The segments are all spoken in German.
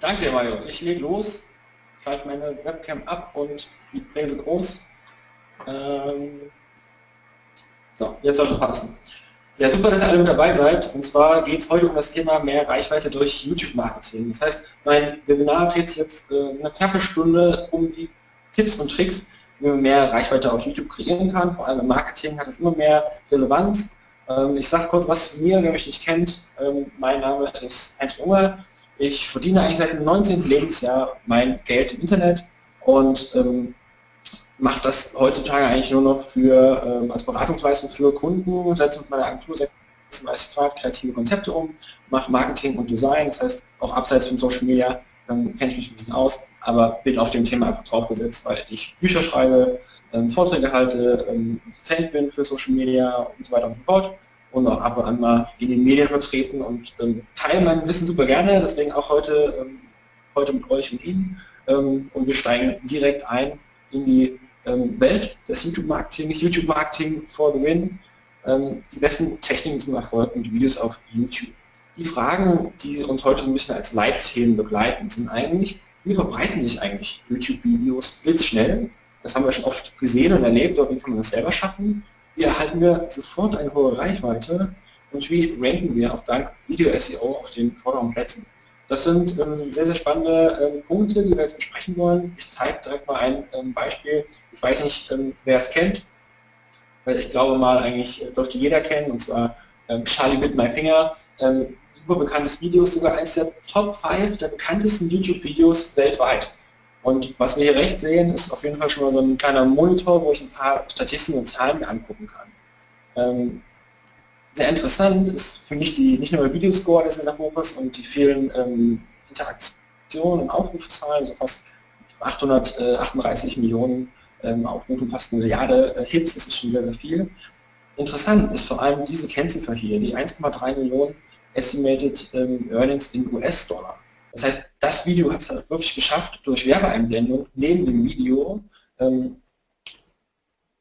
Danke, Mario. Ich lege los, schalte meine Webcam ab und die Bläse groß. Ähm so, jetzt sollte es passen. Ja, super, dass ihr alle mit dabei seid. Und zwar geht es heute um das Thema mehr Reichweite durch YouTube-Marketing. Das heißt, mein Webinar geht jetzt äh, eine knappe Stunde um die Tipps und Tricks, wie man mehr Reichweite auf YouTube kreieren kann. Vor allem im Marketing hat es immer mehr Relevanz. Ähm, ich sage kurz was zu mir, wer mich nicht kennt. Ähm, mein Name ist Heinz Unger. Ich verdiene eigentlich seit dem 19. Lebensjahr mein Geld im Internet und ähm, mache das heutzutage eigentlich nur noch für ähm, als Beratungsleistung für Kunden, setze mit meiner Agentur meist kreative Konzepte um, mache Marketing und Design, das heißt auch abseits von Social Media ähm, kenne ich mich ein bisschen aus, aber bin auf dem Thema einfach draufgesetzt, weil ich Bücher schreibe, ähm, Vorträge halte, ähm, Fan bin für Social Media und so weiter und so fort und auch ab und an mal in den Medien vertreten und ähm, teile mein Wissen super gerne, deswegen auch heute, ähm, heute mit euch und Ihnen ähm, und wir steigen direkt ein in die ähm, Welt des YouTube-Marketings, YouTube-Marketing for the win, ähm, die besten Techniken zum Erfolg und Videos auf YouTube. Die Fragen, die uns heute so ein bisschen als Leitthemen begleiten, sind eigentlich, wie verbreiten sich eigentlich YouTube-Videos blitzschnell? Das haben wir schon oft gesehen und erlebt, aber wie kann man das selber schaffen? Erhalten wir sofort eine hohe Reichweite? Und wie ranken wir auch dank Video-SEO auf den vorderen Plätzen? Das sind ähm, sehr, sehr spannende ähm, Punkte, die wir jetzt besprechen wollen. Ich zeige direkt mal ein ähm, Beispiel. Ich weiß nicht, ähm, wer es kennt, weil ich glaube mal, eigentlich äh, dürfte jeder kennen, und zwar ähm, Charlie mit My Finger. Ähm, super bekanntes Video, sogar eines der Top 5 der bekanntesten YouTube-Videos weltweit. Und was wir hier rechts sehen, ist auf jeden Fall schon mal so ein kleiner Monitor, wo ich ein paar Statistiken und Zahlen mir angucken kann sehr interessant ist für mich die, nicht nur der Videoscore des Buches und die vielen ähm, Interaktionen und Aufrufzahlen, so fast 838 Millionen ähm, Aufrufe, fast eine Milliarde äh, Hits, das ist schon sehr, sehr viel. Interessant ist vor allem diese Kennziffer hier, die 1,3 Millionen Estimated ähm, Earnings in US-Dollar. Das heißt, das Video hat es halt wirklich geschafft, durch Werbeeinblendung neben dem Video ähm,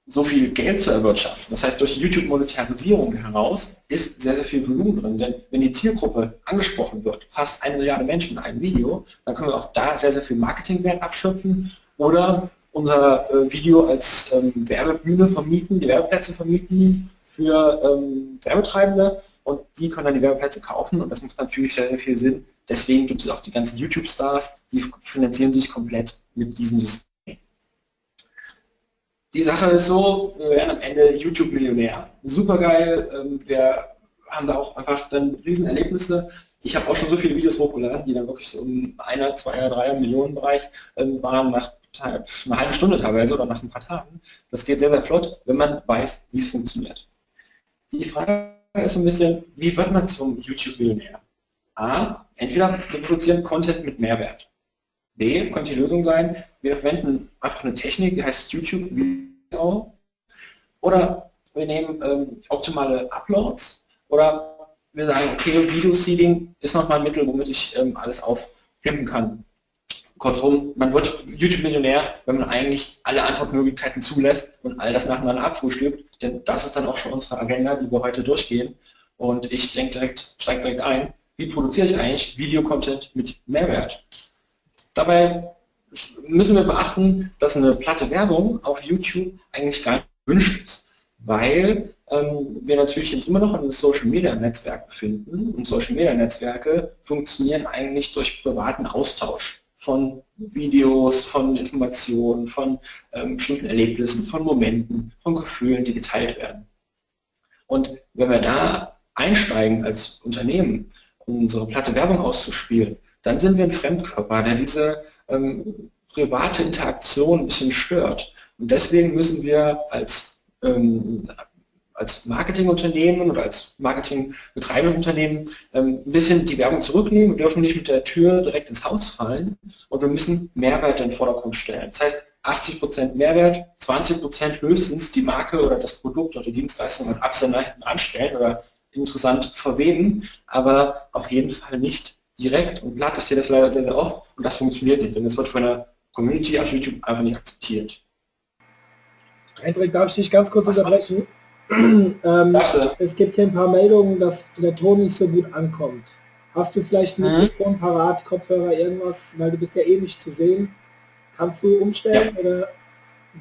so viel Geld zu erwirtschaften. Das heißt, durch YouTube-Monetarisierung heraus ist sehr, sehr viel Volumen drin. Denn wenn die Zielgruppe angesprochen wird, fast eine Milliarde Menschen in einem Video, dann können wir auch da sehr, sehr viel Marketingwert abschöpfen oder unser äh, Video als ähm, Werbebühne vermieten, die Werbeplätze vermieten für ähm, Werbetreibende und die können dann die Werbeplätze kaufen und das macht natürlich sehr, sehr viel Sinn. Deswegen gibt es auch die ganzen YouTube-Stars, die finanzieren sich komplett mit diesem System. Die Sache ist so, wir werden am Ende YouTube-Millionär. Super geil, ähm, wir haben da auch einfach dann Riesenerlebnisse. Ich habe auch schon so viele Videos hochgeladen, die dann wirklich so im einer, zweier, dreier Millionen Bereich ähm, waren nach einer halben Stunde teilweise oder nach ein paar Tagen. Das geht sehr, sehr flott, wenn man weiß, wie es funktioniert. Die Frage ist so ein bisschen, wie wird man zum YouTube-Millionär? A, entweder wir produzieren Content mit Mehrwert. B, könnte die Lösung sein, wir verwenden einfach eine Technik, die heißt YouTube Video. Oder wir nehmen ähm, optimale Uploads. Oder wir sagen, okay, Video-Seeding ist nochmal ein Mittel, womit ich ähm, alles aufpimpen kann. Kurzum, man wird YouTube-Millionär, wenn man eigentlich alle Antwortmöglichkeiten zulässt und all das nacheinander abfrühstückt. Denn das ist dann auch schon unsere Agenda, die wir heute durchgehen. Und ich denke direkt, steige direkt ein, wie produziere ich eigentlich Videocontent mit Mehrwert? Dabei müssen wir beachten, dass eine platte Werbung auf YouTube eigentlich gar nicht gewünscht ist, weil ähm, wir natürlich uns immer noch in einem Social Media Netzwerk befinden und Social Media Netzwerke funktionieren eigentlich durch privaten Austausch von Videos, von Informationen, von ähm, bestimmten Erlebnissen, von Momenten, von Gefühlen, die geteilt werden. Und wenn wir da einsteigen als Unternehmen, unsere platte Werbung auszuspielen, dann sind wir ein Fremdkörper, der diese ähm, private Interaktion ein bisschen stört. Und deswegen müssen wir als, ähm, als Marketingunternehmen oder als marketingbetreibendes Unternehmen ähm, ein bisschen die Werbung zurücknehmen. Wir dürfen nicht mit der Tür direkt ins Haus fallen und wir müssen Mehrwert in den Vordergrund stellen. Das heißt, 80% Mehrwert, 20% höchstens die Marke oder das Produkt oder die Dienstleistung als Absender anstellen oder interessant verweben, aber auf jeden Fall nicht direkt und glatt ist hier das leider sehr, sehr oft und das funktioniert nicht, denn es wird von der Community auf YouTube einfach nicht akzeptiert. Hendrik, darf ich dich ganz kurz Was unterbrechen? ähm, es gibt hier ein paar Meldungen, dass der Ton nicht so gut ankommt. Hast du vielleicht ein mhm. Mikrofon parat, Kopfhörer, irgendwas, weil du bist ja eh nicht zu sehen. Kannst du umstellen ja. oder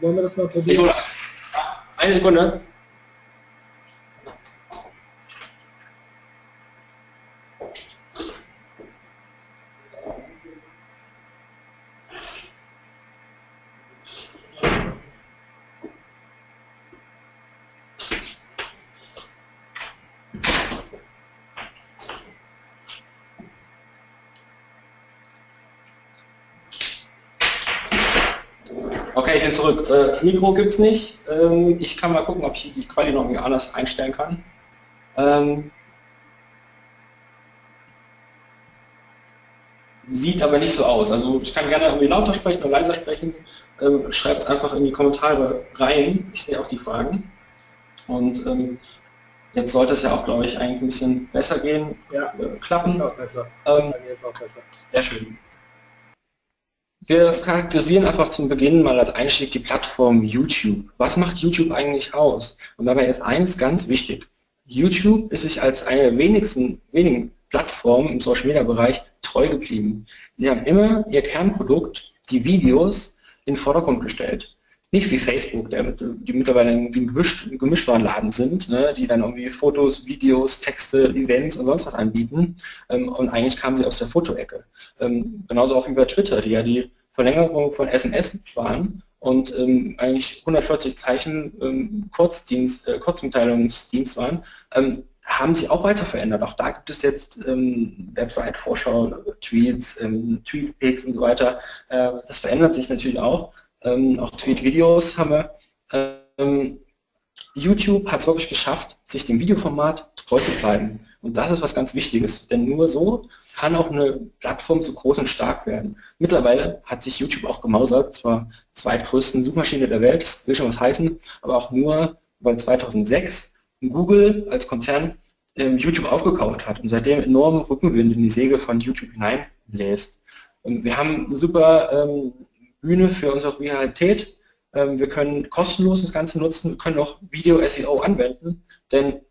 wollen wir das mal probieren? Eine Sekunde. Okay, ich bin zurück. Äh, Mikro gibt es nicht. Ähm, ich kann mal gucken, ob ich die Quali noch irgendwie anders einstellen kann. Ähm, sieht aber nicht so aus. Also ich kann gerne irgendwie lauter sprechen oder leiser sprechen. Ähm, Schreibt es einfach in die Kommentare rein. Ich sehe auch die Fragen. Und ähm, jetzt sollte es ja auch, glaube ich, eigentlich ein bisschen besser gehen. Ja, äh, klappen. Ist auch besser. Ähm, ist auch besser. Sehr schön. Wir charakterisieren einfach zum Beginn mal als Einstieg die Plattform YouTube. Was macht YouTube eigentlich aus? Und dabei ist eines ganz wichtig. YouTube ist sich als eine der wenigsten, wenigen Plattformen im Social Media Bereich treu geblieben. Sie haben immer ihr Kernprodukt, die Videos, in den Vordergrund gestellt. Nicht wie Facebook, die mittlerweile irgendwie ein Gemisch, Gemischwarenladen sind, ne, die dann irgendwie Fotos, Videos, Texte, Events und sonst was anbieten. Ähm, und eigentlich kamen sie aus der Fotoecke. Ähm, genauso auch wie bei Twitter, die ja die Verlängerung von SMS waren und ähm, eigentlich 140 Zeichen ähm, Kurzdienst, äh, Kurzmitteilungsdienst waren, ähm, haben sich auch weiter verändert. Auch da gibt es jetzt ähm, Website-Vorschau, Tweets, ähm, Tweetpics und so weiter. Äh, das verändert sich natürlich auch. Ähm, auch Tweet-Videos haben wir. Ähm, YouTube hat es wirklich geschafft, sich dem Videoformat treu zu bleiben. Und das ist was ganz Wichtiges, denn nur so kann auch eine Plattform so groß und stark werden. Mittlerweile hat sich YouTube auch gemausert, zwar zweitgrößten Suchmaschine der Welt, das will schon was heißen, aber auch nur, weil 2006 Google als Konzern ähm, YouTube aufgekauft hat und seitdem enormen Rückenwind in die Säge von YouTube hineinbläst. Und wir haben eine super ähm, Bühne für unsere Realität. Ähm, wir können kostenlos das Ganze nutzen, wir können auch Video-SEO anwenden, denn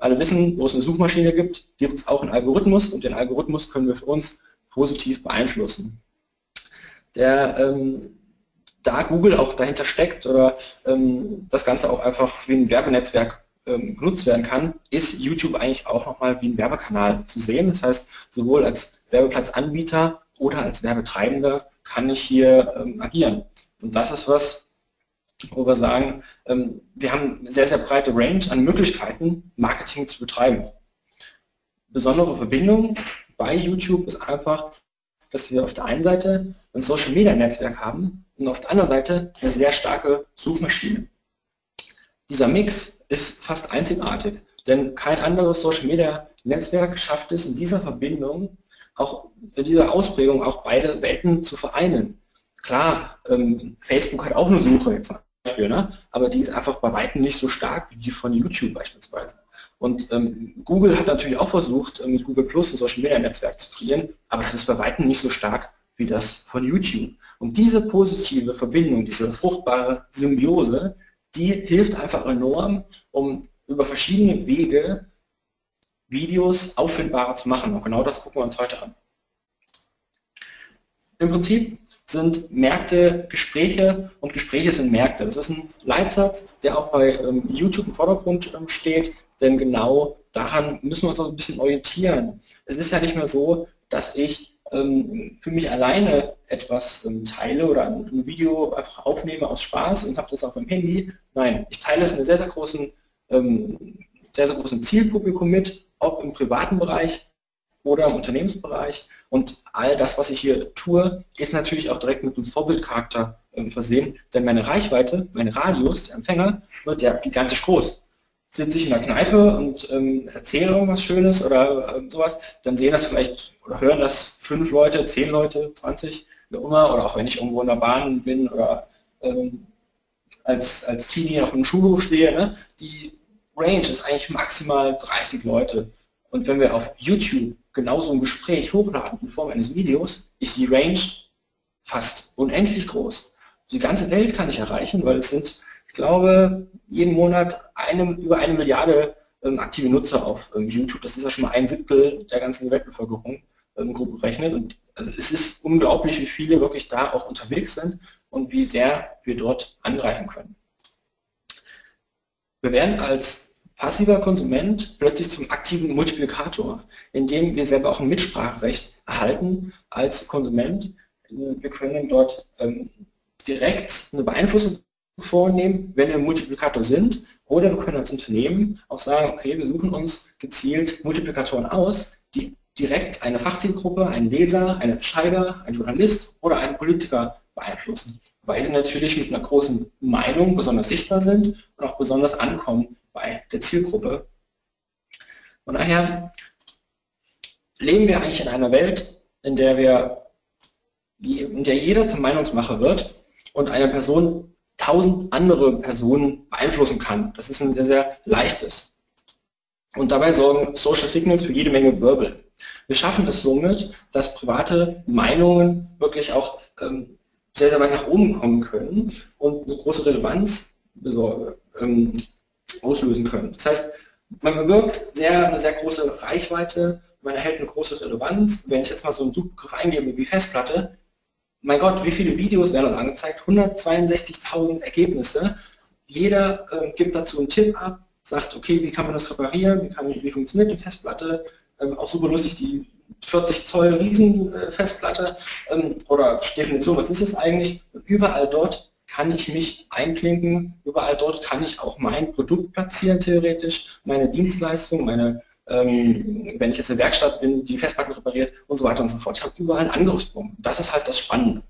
alle wissen, wo es eine Suchmaschine gibt, gibt es auch einen Algorithmus und den Algorithmus können wir für uns positiv beeinflussen. Der, ähm, da Google auch dahinter steckt oder ähm, das Ganze auch einfach wie ein Werbenetzwerk ähm, genutzt werden kann, ist YouTube eigentlich auch nochmal wie ein Werbekanal zu sehen. Das heißt, sowohl als Werbeplatzanbieter oder als Werbetreibender kann ich hier ähm, agieren. Und das ist was, wo wir sagen, ähm, wir haben eine sehr, sehr breite Range an Möglichkeiten, Marketing zu betreiben. Besondere Verbindung bei YouTube ist einfach, dass wir auf der einen Seite ein Social Media Netzwerk haben und auf der anderen Seite eine sehr starke Suchmaschine. Dieser Mix ist fast einzigartig, denn kein anderes Social Media Netzwerk schafft es in dieser Verbindung, auch in dieser Ausprägung auch beide Welten zu vereinen. Klar, ähm, Facebook hat auch eine Suche jetzt Beispiel, ne? aber die ist einfach bei weitem nicht so stark wie die von YouTube beispielsweise. Und ähm, Google hat natürlich auch versucht, äh, mit Google Plus ein Social Media Netzwerk zu kreieren, aber das ist bei weitem nicht so stark wie das von YouTube. Und diese positive Verbindung, diese fruchtbare Symbiose, die hilft einfach enorm, um über verschiedene Wege Videos auffindbarer zu machen. Und genau das gucken wir uns heute an. Im Prinzip sind Märkte Gespräche und Gespräche sind Märkte. Das ist ein Leitsatz, der auch bei ähm, YouTube im Vordergrund ähm, steht, denn genau daran müssen wir uns auch ein bisschen orientieren. Es ist ja nicht mehr so, dass ich ähm, für mich alleine etwas ähm, teile oder ein, ein, Video einfach aufnehme aus Spaß und habe das auf dem Handy. Nein, ich teile es in einem sehr, sehr großen, ähm, sehr, sehr großen Zielpublikum mit, auch im privaten Bereich oder im Unternehmensbereich. Und all das, was ich hier tue, ist natürlich auch direkt mit einem Vorbildcharakter äh, versehen, denn meine Reichweite, mein Radius, der Empfänger, wird ja gigantisch groß. Sitze ich in der Kneipe und ähm, erzähle irgendwas Schönes oder äh, sowas, dann sehen das vielleicht oder hören das fünf Leute, zehn Leute, 20, wie immer, oder auch wenn ich irgendwo in der Bahn bin oder ähm, als, als Teenie auf einem Schulhof stehe, ne, die Range ist eigentlich maximal 30 Leute. Und wenn wir auf YouTube genauso ein Gespräch hochladen in Form eines Videos, ist die Range fast unendlich groß. Die ganze Welt kann ich erreichen, weil es sind, ich glaube, jeden Monat eine, über eine Milliarde ähm, aktive Nutzer auf ähm, YouTube. Das ist ja schon mal ein Siebtel der ganzen Weltbevölkerung ähm, grob gerechnet. Und also es ist unglaublich, wie viele wirklich da auch unterwegs sind und wie sehr wir dort angreifen können. Wir werden als passiver Konsument plötzlich zum aktiven Multiplikator, indem wir selber auch ein Mitspracherecht erhalten als Konsument. Wir können dort ähm, direkt eine Beeinflussung vornehmen, wenn wir Multiplikator sind, oder wir können als Unternehmen auch sagen, okay, wir suchen uns gezielt Multiplikatoren aus, die direkt eine Fachzielgruppe, einen Leser, einen Entscheider, einen Journalist oder einen Politiker beeinflussen, weil sie natürlich mit einer großen Meinung besonders sichtbar sind und auch besonders ankommen bei der Zielgruppe. Von daher leben wir eigentlich in einer Welt, in der wir, in der jeder zum Meinungsmacher wird und eine Person tausend andere Personen beeinflussen kann. Das ist ein sehr, sehr leichtes. Und dabei sorgen Social Signals für jede Menge Wirbel. Wir schaffen es somit, dass private Meinungen wirklich auch ähm, sehr, sehr weit nach oben kommen können und eine große Relevanz ähm, auslösen können. Das heißt, man bewirkt sehr, eine sehr große Reichweite, man erhält eine große Relevanz. Wenn ich jetzt mal so einen Suchbegriff eingebe wie Festplatte, mein Gott, wie viele Videos werden uns angezeigt? 162.000 Ergebnisse. Jeder äh, gibt dazu einen Tipp ab, sagt, okay, wie kann man das reparieren, wie, kann, wie funktioniert die Festplatte, ähm, auch super lustig, die 40 Zoll Riesenfestplatte äh, ähm, oder Definition, was ist es eigentlich? Überall dort kann ich mich einklinken, überall dort kann ich auch mein Produkt platzieren, theoretisch, meine Dienstleistung, meine, ähm, wenn ich jetzt in der Werkstatt bin, die Festplatten repariert und so weiter und so fort. Ich habe überall einen Angriffspunkt. Das ist halt das Spannende.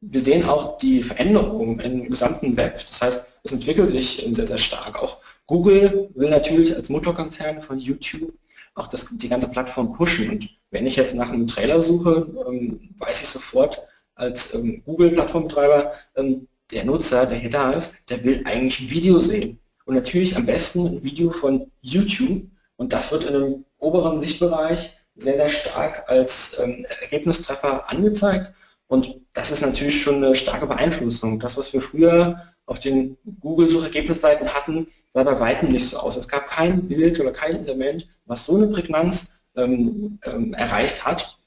Wir sehen auch die Veränderungen im gesamten Web. Das heißt, es entwickelt sich sehr, sehr stark. Auch Google will natürlich als Mutterkonzern von YouTube auch das, die ganze Plattform pushen. Und wenn ich jetzt nach einem Trailer suche, ähm, weiß ich sofort als ähm, Google-Plattformbetreiber, ähm, der Nutzer, der hier da ist, der will eigentlich ein Video sehen. Und natürlich am besten ein Video von YouTube. Und das wird in einem oberen Sichtbereich sehr, sehr stark als ähm, Ergebnistreffer angezeigt. Und das ist natürlich schon eine starke Beeinflussung. Das, was wir früher auf den Google-Suchergebnisseiten hatten, sah bei weitem nicht so aus. Es gab kein Bild oder kein Element, was so eine Prägnanz ähm, ähm, erreicht hat.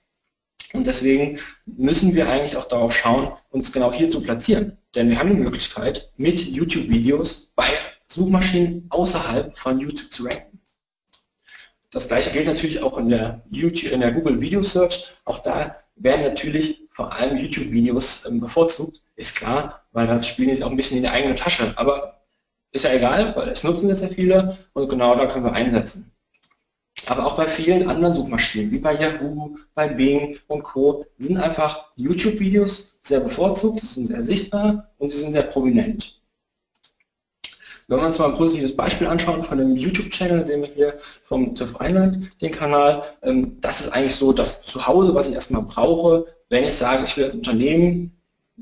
Und deswegen müssen wir eigentlich auch darauf schauen, uns genau hier zu platzieren. Denn wir haben die Möglichkeit, mit YouTube-Videos bei Suchmaschinen außerhalb von YouTube zu ranken. Das gleiche gilt natürlich auch in der, YouTube, in der Google Video Search. Auch da werden natürlich vor allem YouTube-Videos ähm, bevorzugt, ist klar, weil da spielen sie auch ein bisschen in die eigene Tasche. Aber ist ja egal, weil es nutzen es ja viele und genau da können wir einsetzen. Aber auch bei vielen anderen Suchmaschinen, wie bei Yahoo, bei Bing und Co., sind einfach YouTube-Videos sehr bevorzugt, sie sind sehr sichtbar und sie sind sehr prominent. Wenn wir uns mal ein positives Beispiel anschauen von dem YouTube-Channel, sehen wir hier vom TÜV Rheinland den Kanal. Ähm, das ist eigentlich so das Zuhause, was ich erstmal brauche, wenn ich sage, ich will als Unternehmen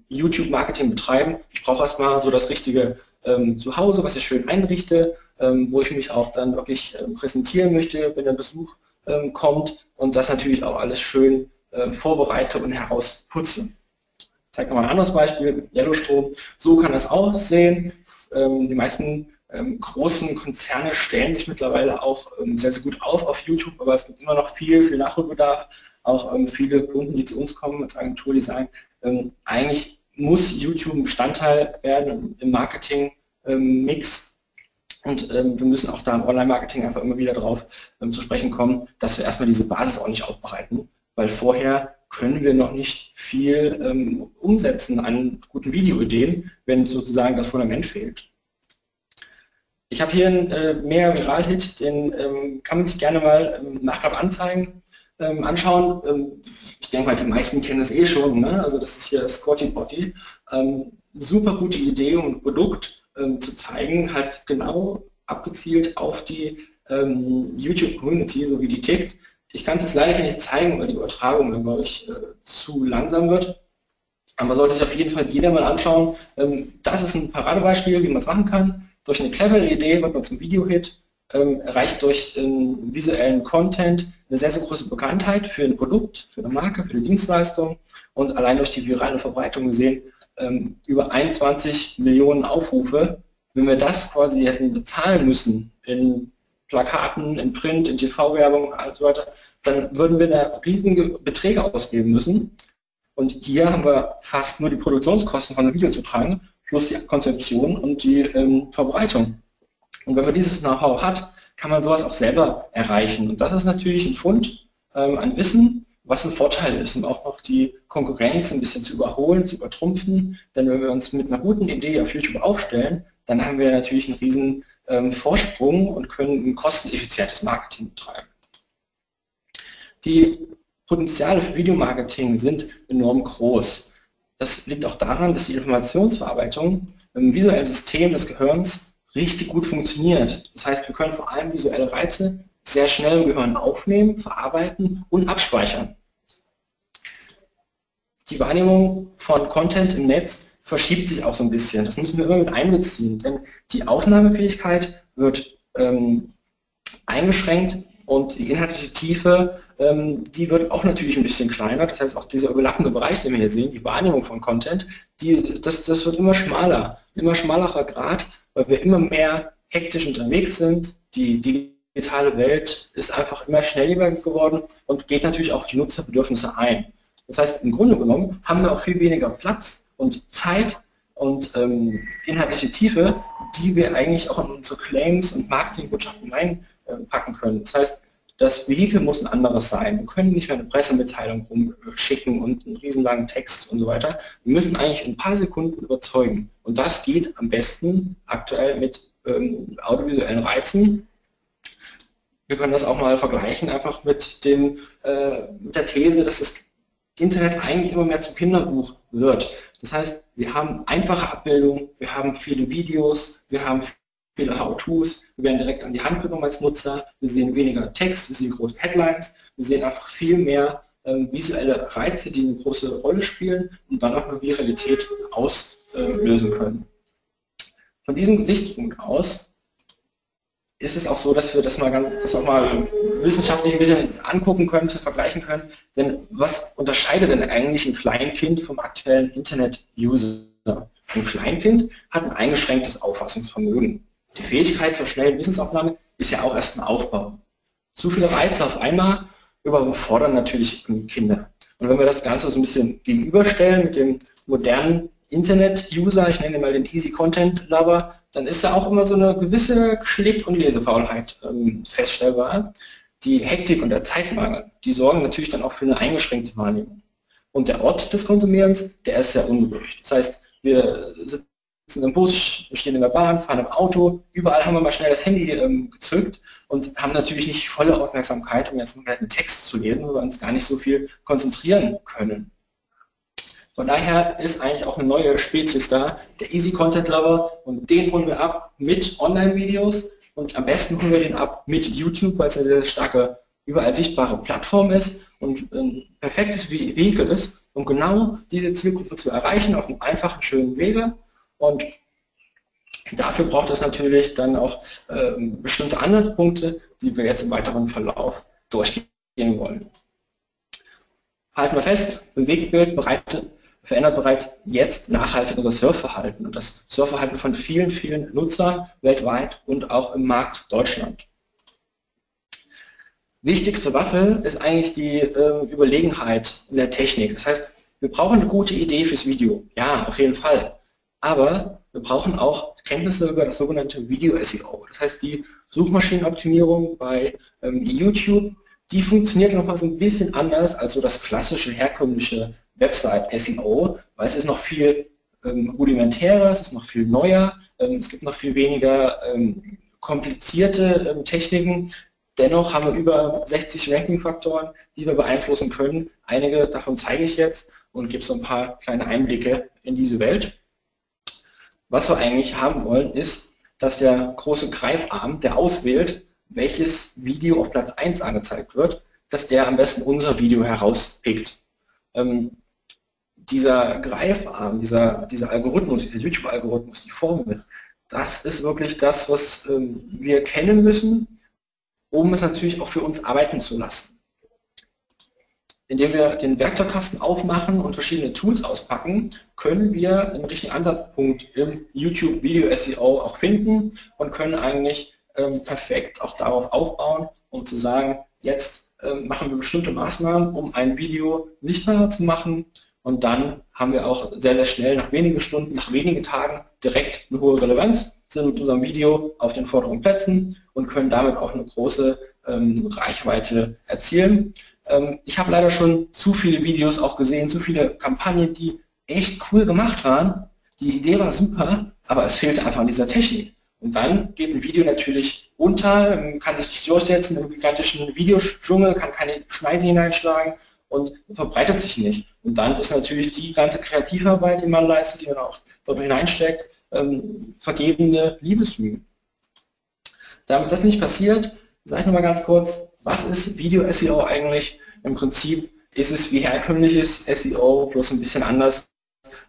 YouTube-Marketing betreiben. Ich brauche erstmal so das richtige ähm, Zuhause, was ich schön einrichte, wo ich mich auch dann wirklich ähm, präsentieren möchte, wenn der Besuch ähm, kommt und das natürlich auch alles schön vorbereite und herausputze. Ich zeige noch mal ein anderes Beispiel, Yellowstrom. So kann das aussehen. Ähm, die meisten ähm, großen Konzerne stellen sich mittlerweile auch sehr, sehr gut auf auf YouTube, aber es gibt immer noch viel, viel Nachholbedarf. Auch viele Kunden, die zu uns kommen als Agentur, die sagen, eigentlich muss YouTube Bestandteil werden im Marketing-Mix. Und ähm, wir müssen auch da im Online-Marketing einfach immer wieder darauf ähm, zu sprechen kommen, dass wir erstmal diese Basis auch nicht aufbereiten, weil vorher können wir noch nicht viel ähm, umsetzen an guten Videoideen, wenn sozusagen das Fundament fehlt. Ich habe hier einen äh, mehr Viral-Hit, den ähm, kann man sich gerne mal im Nachklapp anzeigen ähm, anschauen. Ähm, ich denke mal, die meisten kennen es eh schon. Ne? Also das ist hier das Squatty. Ähm, super gute Idee und Produkt ähm, zu zeigen, hat genau abgezielt auf die ähm, YouTube-Community, so wie die tickt. Ich kann es jetzt leider hier nicht zeigen, weil die Übertragung dann, glaube äh, zu langsam wird. Aber sollte sich auf jeden Fall jeder mal anschauen. Ähm, das ist ein Paradebeispiel, wie man es machen kann. Durch eine clevere Idee wird man zum Video-Hit ähm, erreicht durch visuellen Content eine sehr, sehr große Bekanntheit für ein Produkt, für eine Marke, für eine Dienstleistung und allein durch die virale Verbreitung gesehen ähm, über 21 Millionen Aufrufe wenn wir das quasi hätten bezahlen müssen in Plakaten, in Print, in TV-Werbung und so weiter, dann würden wir da riesige Beträge ausgeben müssen. Und hier haben wir fast nur die Produktionskosten von einem Video zu tragen, plus die Konzeption und die ähm, Verbreitung. Und wenn man dieses Know-how hat, kann man sowas auch selber erreichen. Und das ist natürlich ein Fund ähm, an Wissen, was ein Vorteil ist, um auch noch die Konkurrenz ein bisschen zu überholen, zu übertrumpfen. Denn wenn wir uns mit einer guten Idee auf YouTube aufstellen, dann haben wir natürlich einen riesen ähm, Vorsprung und können ein kosteneffizientes Marketing betreiben. Die Potenziale für Videomarketing sind enorm groß. Das liegt auch daran, dass die Informationsverarbeitung im visuellen System des Gehirns richtig gut funktioniert. Das heißt, wir können vor allem visuelle Reize sehr schnell im Gehirn aufnehmen, verarbeiten und abspeichern. Die Wahrnehmung von Content im Netz verschiebt sich auch so ein bisschen. Das müssen wir immer mit einbeziehen, denn die Aufnahmefähigkeit wird ähm, eingeschränkt und die inhaltliche Tiefe, ähm, die wird auch natürlich ein bisschen kleiner. Das heißt, auch dieser überlappende Bereich, den wir hier sehen, die Wahrnehmung von Content, die, das, das wird immer schmaler, immer schmalerer Grad, weil wir immer mehr hektisch unterwegs sind. Die digitale Welt ist einfach immer schneller geworden und geht natürlich auch die Nutzerbedürfnisse ein. Das heißt, im Grunde genommen haben wir auch viel weniger Platz und Zeit und ähm, inhaltliche Tiefe, die wir eigentlich auch in unsere Claims und Marketingbotschaften reinpacken können. Das heißt, das Vehikel muss ein anderes sein. Wir können nicht mehr eine Pressemitteilung rumschicken und einen riesenlangen Text und so weiter. Wir müssen eigentlich in ein paar Sekunden überzeugen. Und das geht am besten aktuell mit ähm, audiovisuellen Reizen. Wir können das auch mal vergleichen, einfach mit, dem, äh, mit der These, dass das Internet eigentlich immer mehr zum Kinderbuch wird. Das heißt, wir haben einfache Abbildungen, wir haben viele Videos, wir haben viele How-Tos, wir werden direkt an die Hand genommen als Nutzer, wir sehen weniger Text, wir sehen große Headlines, wir sehen einfach viel mehr ähm, visuelle Reize, die eine große Rolle spielen und dann auch eine Viralität auslösen können. Von diesem Gesichtspunkt aus ist es auch so, dass wir das mal, ganz, das auch mal wissenschaftlich ein bisschen angucken können, ein bisschen vergleichen können. Denn was unterscheidet denn eigentlich ein Kleinkind vom aktuellen Internet-User? Ein Kleinkind hat ein eingeschränktes Auffassungsvermögen. Die Fähigkeit zur schnellen Wissensaufnahme ist ja auch erst ein Aufbau. Zu viele Reize auf einmal überfordern natürlich Kinder. Und wenn wir das Ganze so ein bisschen gegenüberstellen mit dem modernen Internet-User, ich nenne mal den Easy Content Lover, dann ist da auch immer so eine gewisse Klick- und Lesefaulheit ähm, feststellbar. Die Hektik und der Zeitmangel, die sorgen natürlich dann auch für eine eingeschränkte Wahrnehmung. Und der Ort des Konsumierens, der ist sehr unruhig. Das heißt, wir sitzen im Bus, stehen in der Bahn, fahren im Auto, überall haben wir mal schnell das Handy ähm, gezückt und haben natürlich nicht volle Aufmerksamkeit, um jetzt mal einen Text zu lesen, weil wir uns gar nicht so viel konzentrieren können. Von daher ist eigentlich auch eine neue Spezies da, der Easy Content Lover. Und den holen wir ab mit Online-Videos. Und am besten holen wir den ab mit YouTube, weil es eine sehr starke, überall sichtbare Plattform ist und ein perfektes Vehikel ist, um genau diese Zielgruppe zu erreichen auf einem einfachen, schönen Wege. Und dafür braucht es natürlich dann auch äh, bestimmte Ansatzpunkte, die wir jetzt im weiteren Verlauf durchgehen wollen. Halten wir fest, Bewegtbild bereitet verändert bereits jetzt nachhaltig unser Surfverhalten und das Surfverhalten von vielen, vielen Nutzern weltweit und auch im Markt Deutschland. Wichtigste Waffe ist eigentlich die äh, Überlegenheit in der Technik. Das heißt, wir brauchen eine gute Idee fürs Video. Ja, auf jeden Fall. Aber wir brauchen auch Kenntnisse über das sogenannte Video-SEO. Das heißt, die Suchmaschinenoptimierung bei ähm, YouTube, die funktioniert nochmal so ein bisschen anders als so das klassische herkömmliche Website-SEO, weil es ist noch viel ähm, rudimentärer, es ist noch viel neuer, ähm, es gibt noch viel weniger ähm, komplizierte ähm, Techniken. Dennoch haben wir über 60 Ranking-Faktoren, die wir beeinflussen können. Einige davon zeige ich jetzt und gebe so ein paar kleine Einblicke in diese Welt. Was wir eigentlich haben wollen, ist, dass der große Greifarm, der auswählt, welches Video auf Platz 1 angezeigt wird, dass der am besten unser Video herauspickt. Ähm, dieser Greifarm, dieser, dieser Algorithmus, dieser YouTube-Algorithmus, die Formel, das ist wirklich das, was ähm, wir kennen müssen, um es natürlich auch für uns arbeiten zu lassen. indem wir den Werkzeugkasten aufmachen und verschiedene Tools auspacken, können wir einen richtigen Ansatzpunkt im YouTube Video SEO auch finden und können eigentlich ähm, perfekt auch darauf aufbauen, um zu sagen, jetzt ähm, machen wir bestimmte Maßnahmen, um ein Video sichtbarer zu machen und dann haben wir auch sehr, sehr schnell nach wenigen Stunden, nach wenigen Tagen direkt eine hohe Relevanz, sind mit unserem Video auf den vorderen Plätzen und können damit auch eine große ähm, Reichweite erzielen. Ähm, ich habe leider schon zu viele Videos auch gesehen, zu viele Kampagnen, die echt cool gemacht waren. Die Idee war super, aber es fehlte einfach an dieser Technik. Und dann geht ein Video natürlich unter, ähm, kann sich nicht durchsetzen im gigantischen Videodschungel, kann keine Schneise hineinschlagen und verbreitet sich nicht. Und dann ist natürlich die ganze Kreativarbeit, die man leistet, die man auch dort hineinsteckt, ähm, vergebene Liebesmühe. Damit das nicht passiert, sage ich nochmal ganz kurz, was ist Video-SEO eigentlich? Im Prinzip ist es wie herkömmliches SEO, bloß ein bisschen anders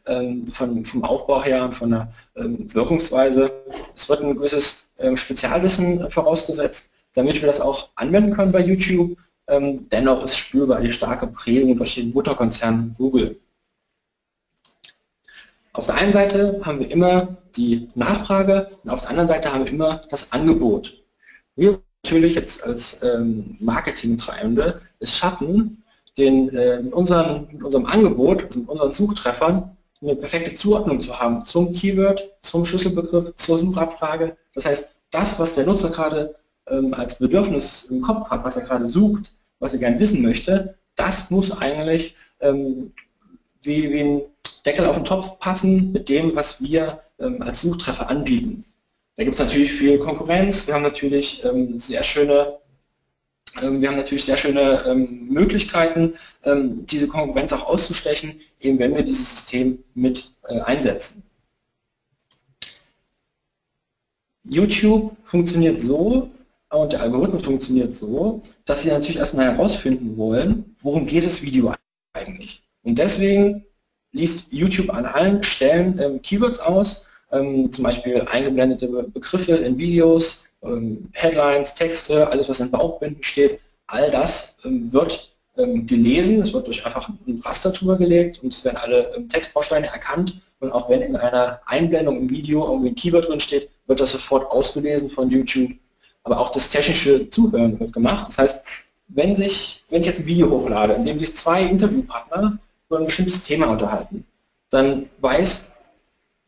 ähm, von, vom Aufbau her und von der ähm, Wirkungsweise. Es wird ein gewisses ähm, Spezialwissen vorausgesetzt, damit wir das auch anwenden können bei YouTube. Ähm, dennoch ist spürbar die starke Prägung durch den Mutterkonzern Google. Auf der einen Seite haben wir immer die Nachfrage und auf der anderen Seite haben wir immer das Angebot. Wir natürlich jetzt als ähm, Marketingtreibende es schaffen, den, äh, mit, unseren, mit unserem Angebot, also mit unseren Suchtreffern, eine perfekte Zuordnung zu haben zum Keyword, zum Schlüsselbegriff, zur Suchabfrage. Das heißt, das, was der Nutzer gerade ähm, als Bedürfnis im Kopf hat, was er gerade sucht, was er gerne wissen möchte, das muss eigentlich ähm, wie, wie ein Deckel auf den Topf passen mit dem, was wir ähm, als Suchtreffer anbieten. Da gibt es natürlich viel Konkurrenz. Wir haben natürlich ähm, sehr schöne ähm, wir haben natürlich sehr schöne ähm, Möglichkeiten, ähm, diese Konkurrenz auch auszustechen, eben wenn wir dieses System mit äh, einsetzen. YouTube funktioniert so und der Algorithmus funktioniert so, dass Sie natürlich erstmal herausfinden wollen, worum geht das Video eigentlich. Und deswegen liest YouTube an allen Stellen ähm, Keywords aus, ähm, zum Beispiel eingeblendete Begriffe in Videos, ähm, Headlines, Texte, alles was in Bauchbinden steht, all das ähm, wird ähm, gelesen, es wird durch einfach ein Raster drüber gelegt und es werden alle ähm, Textbausteine erkannt und auch wenn in einer Einblendung im Video irgendwie ein Keyword drin steht, wird das sofort ausgelesen von YouTube. Aber auch das technische Zuhören wird gemacht. Das heißt, wenn, sich, wenn ich jetzt ein Video hochlade, in dem sich zwei Interviewpartner über ein bestimmtes Thema unterhalten, dann weiß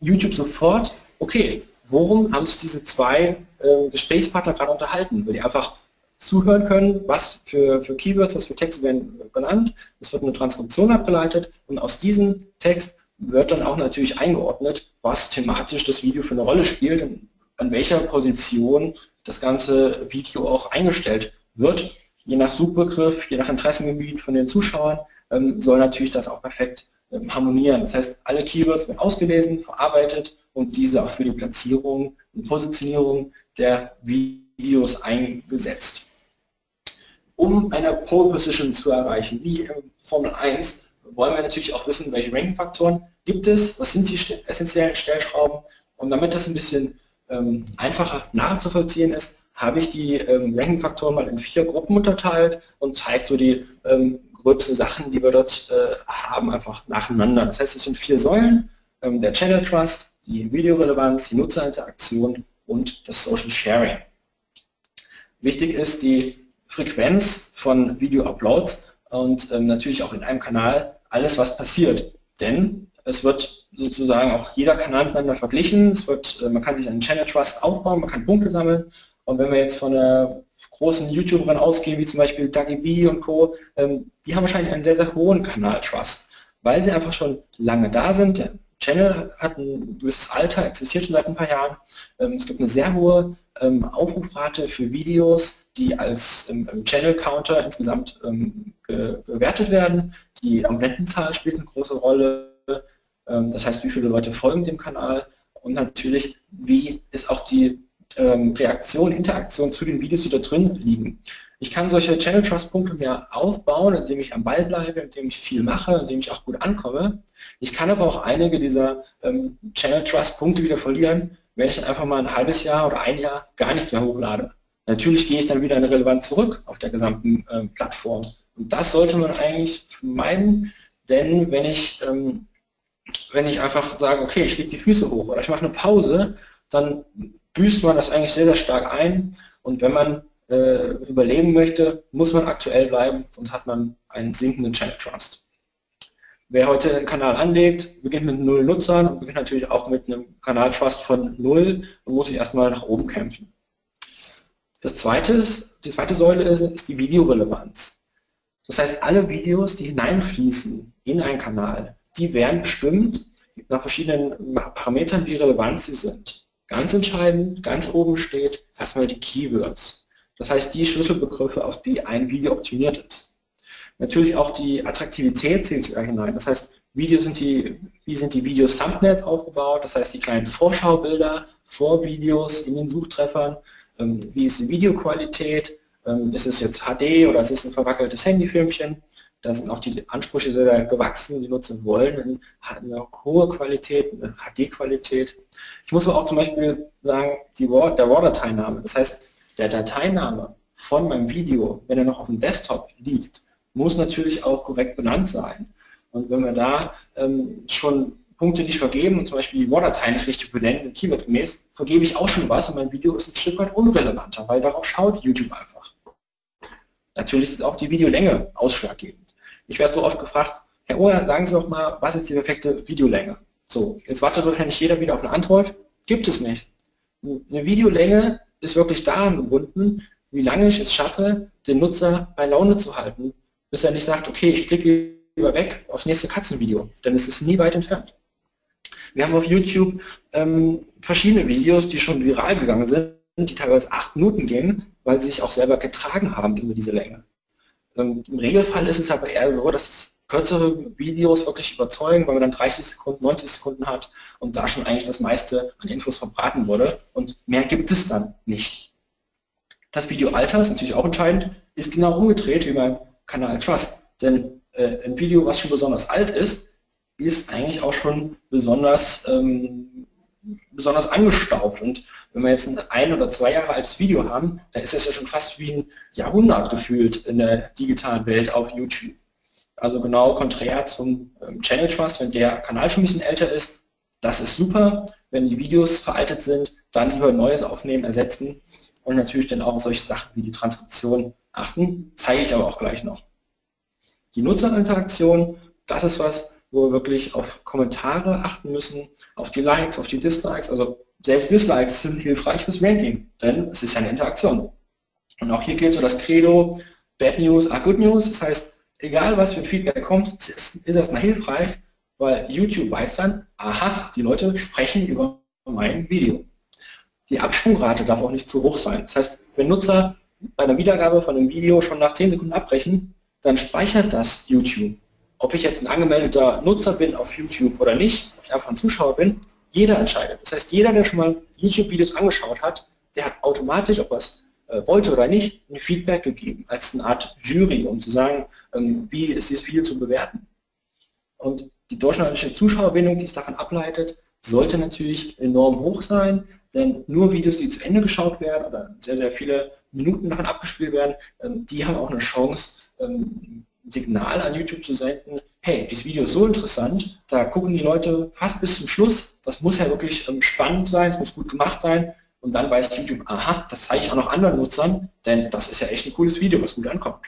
YouTube sofort, okay, worum haben sich diese zwei äh, Gesprächspartner gerade unterhalten? Weil die einfach zuhören können, was für, für Keywords, was für Texte werden genannt. Es wird eine Transkription abgeleitet und aus diesem Text wird dann auch natürlich eingeordnet, was thematisch das Video für eine Rolle spielt und an welcher Position das ganze Video auch eingestellt wird. Je nach Suchbegriff, je nach Interessengebiet von den Zuschauern ähm, soll natürlich das auch perfekt ähm, harmonieren. Das heißt, alle Keywords werden ausgelesen, verarbeitet und diese auch für die Platzierung und Positionierung der Videos eingesetzt. Um eine Pole Position zu erreichen, wie im Formel 1, wollen wir natürlich auch wissen, welche Ranking-Faktoren gibt es, was sind die essentiellen Stellschrauben und damit das ein bisschen ähm, einfacher nachzuvollziehen ist, habe ich die ähm, Ranking-Faktoren mal in vier Gruppen unterteilt und zeige so die ähm, gröbsten Sachen, die wir dort äh, haben, einfach nacheinander. Das heißt, es sind vier Säulen, ähm, der Channel Trust, die Videorelevanz, die Nutzerinteraktion und das Social Sharing. Wichtig ist die Frequenz von Video-Uploads und ähm, natürlich auch in einem Kanal alles, was passiert. Denn es wird sozusagen auch jeder Kanal miteinander verglichen. Es wird, äh, man kann sich einen Channel Trust aufbauen, man kann Punkte sammeln. Und wenn wir jetzt von einer großen YouTuberin ausgehen, wie zum Beispiel Dagi B und Co., ähm, die haben wahrscheinlich einen sehr, sehr hohen Kanal Trust, weil sie einfach schon lange da sind. Der Channel hat ein gewisses Alter, existiert schon seit ein paar Jahren. Ähm, es gibt eine sehr hohe ähm, Aufrufrate für Videos, die als Channel Counter insgesamt bewertet werden. Die Abonnentenzahl spielt eine große Rolle. Das heißt, wie viele Leute folgen dem Kanal und natürlich, wie ist auch die Reaktion, Interaktion zu den Videos, die da drin liegen. Ich kann solche Channel Trust Punkte mehr aufbauen, indem ich am Ball bleibe, indem ich viel mache, indem ich auch gut ankomme. Ich kann aber auch einige dieser ähm, Channel Trust Punkte wieder verlieren, wenn ich dann einfach mal ein halbes Jahr oder ein Jahr gar nichts mehr hochlade. Natürlich gehe ich dann wieder in Relevanz zurück auf der gesamten ähm, Plattform Und das sollte man eigentlich vermeiden, denn wenn ich, ähm, wenn ich einfach sage, okay, ich lege die Füße hoch oder ich mache eine Pause, dann büßt man das eigentlich sehr, sehr stark ein. Und wenn man äh, überleben möchte, muss man aktuell bleiben, sonst hat man einen sinkenden Channel Trust. Wer heute einen Kanal anlegt, beginnt mit null Nutzern und beginnt natürlich auch mit einem Kanal Trust von null und muss sich erstmal nach oben kämpfen. Das zweite die zweite Säule ist, ist die Videorelevanz. Das heißt, alle Videos, die hineinfließen in einen Kanal, die werden bestimmt nach verschiedenen Parametern, wie relevant sie sind. Ganz entscheidend, ganz oben steht erstmal die Keywords. Das heißt, die Schlüsselbegriffe, auf die ein Video optimiert ist. Natürlich auch die Attraktivität zählt sogar hinein. Das heißt, Video sind die, wie sind die Videos-Thumbnails aufgebaut, das heißt die kleinen Vorschaubilder vor Videos in den Suchtreffern, ähm, wie ist die Videoqualität, ähm, ist es jetzt HD oder ist es ein verwackeltes Handyfilmchen. Da sind auch die Ansprüche sehr gewachsen, die Nutzer wollen eine hohe Qualität, eine HD-Qualität. Ich muss aber auch zum Beispiel sagen, die RAW, der RAW-Dateiname, das heißt, der Dateiname von meinem Video, wenn er noch auf dem Desktop liegt, muss natürlich auch korrekt benannt sein. Und wenn wir da ähm, schon Punkte nicht vergeben zum Beispiel die RAW-Datei nicht richtig benennen, keywordgemäß, vergebe ich auch schon was und mein Video ist ein Stück weit unrelevanter, weil darauf schaut YouTube einfach. Natürlich ist auch die Videolänge ausschlaggebend. Ich werde so oft gefragt, Herr Ohr, sagen Sie doch mal, was ist die perfekte Videolänge? So, jetzt wartet wahrscheinlich jeder wieder auf eine Antwort. Gibt es nicht. Eine Videolänge ist wirklich daran gebunden, wie lange ich es schaffe, den Nutzer bei Laune zu halten, bis er nicht sagt, okay, ich klicke lieber weg aufs nächste Katzenvideo, ist es nie weit entfernt. Wir haben auf YouTube ähm, verschiedene Videos, die schon viral gegangen sind, die teilweise acht Minuten gehen, weil sie sich auch selber getragen haben über diese Länge. Im Regelfall ist es aber eher so, dass kürzere Videos wirklich überzeugen, weil man dann 30 Sekunden, 90 Sekunden hat und da schon eigentlich das meiste an Infos verbraten wurde und mehr gibt es dann nicht. Das Videoalter ist natürlich auch entscheidend, ist genau umgedreht wie beim Kanal Trust. Denn äh, ein Video, was schon besonders alt ist, ist eigentlich auch schon besonders, ähm, besonders angestaubt. Und wenn wir jetzt ein ein oder zwei Jahre altes Video haben, dann ist das ja schon fast wie ein Jahrhundert gefühlt in der digitalen Welt auf YouTube. Also genau konträr zum ähm, Channel Trust, wenn der Kanal schon ein bisschen älter ist, das ist super. Wenn die Videos veraltet sind, dann lieber Neues aufnehmen, ersetzen und natürlich dann auch auf solche Sachen wie die Transkription achten, zeige ich aber auch gleich noch. Die Nutzerinteraktion, das ist was, wo wir wirklich auf Kommentare achten müssen, auf die Likes, auf die Dislikes. Also selbst Dislikes sind hilfreich fürs Ranking, denn es ist ja eine Interaktion. Und auch hier gilt so das Credo, Bad News are Good News. Das heißt, egal was für Feedback kommt, ist, ist erstmal hilfreich, weil YouTube weiß dann, aha, die Leute sprechen über mein Video. Die Absprungrate darf auch nicht zu hoch sein. Das heißt, wenn Nutzer bei einer Wiedergabe von einem Video schon nach 10 Sekunden abbrechen, dann speichert das YouTube. Ob ich jetzt ein angemeldeter Nutzer bin auf YouTube oder nicht, ob ich einfach ein Zuschauer bin, jeder entscheidet. Das heißt, jeder, der schon mal YouTube-Videos angeschaut hat, der hat automatisch, ob er es äh, wollte oder nicht, ein Feedback gegeben, als eine Art Jury, um zu sagen, ähm, wie ist dieses Video zu bewerten. Und die durchschnittliche Zuschauerbindung, die es davon ableitet, sollte natürlich enorm hoch sein, denn nur Videos, die zu Ende geschaut werden oder sehr, sehr viele Minuten davon abgespielt werden, ähm, die haben auch eine Chance, ähm, Signal an YouTube zu senden, hey, dieses Video ist so interessant, da gucken die Leute fast bis zum Schluss, das muss ja wirklich ähm, spannend sein, es muss gut gemacht sein und dann weiß YouTube, aha, das zeige ich auch noch anderen Nutzern, denn das ist ja echt ein cooles Video, was gut ankommt.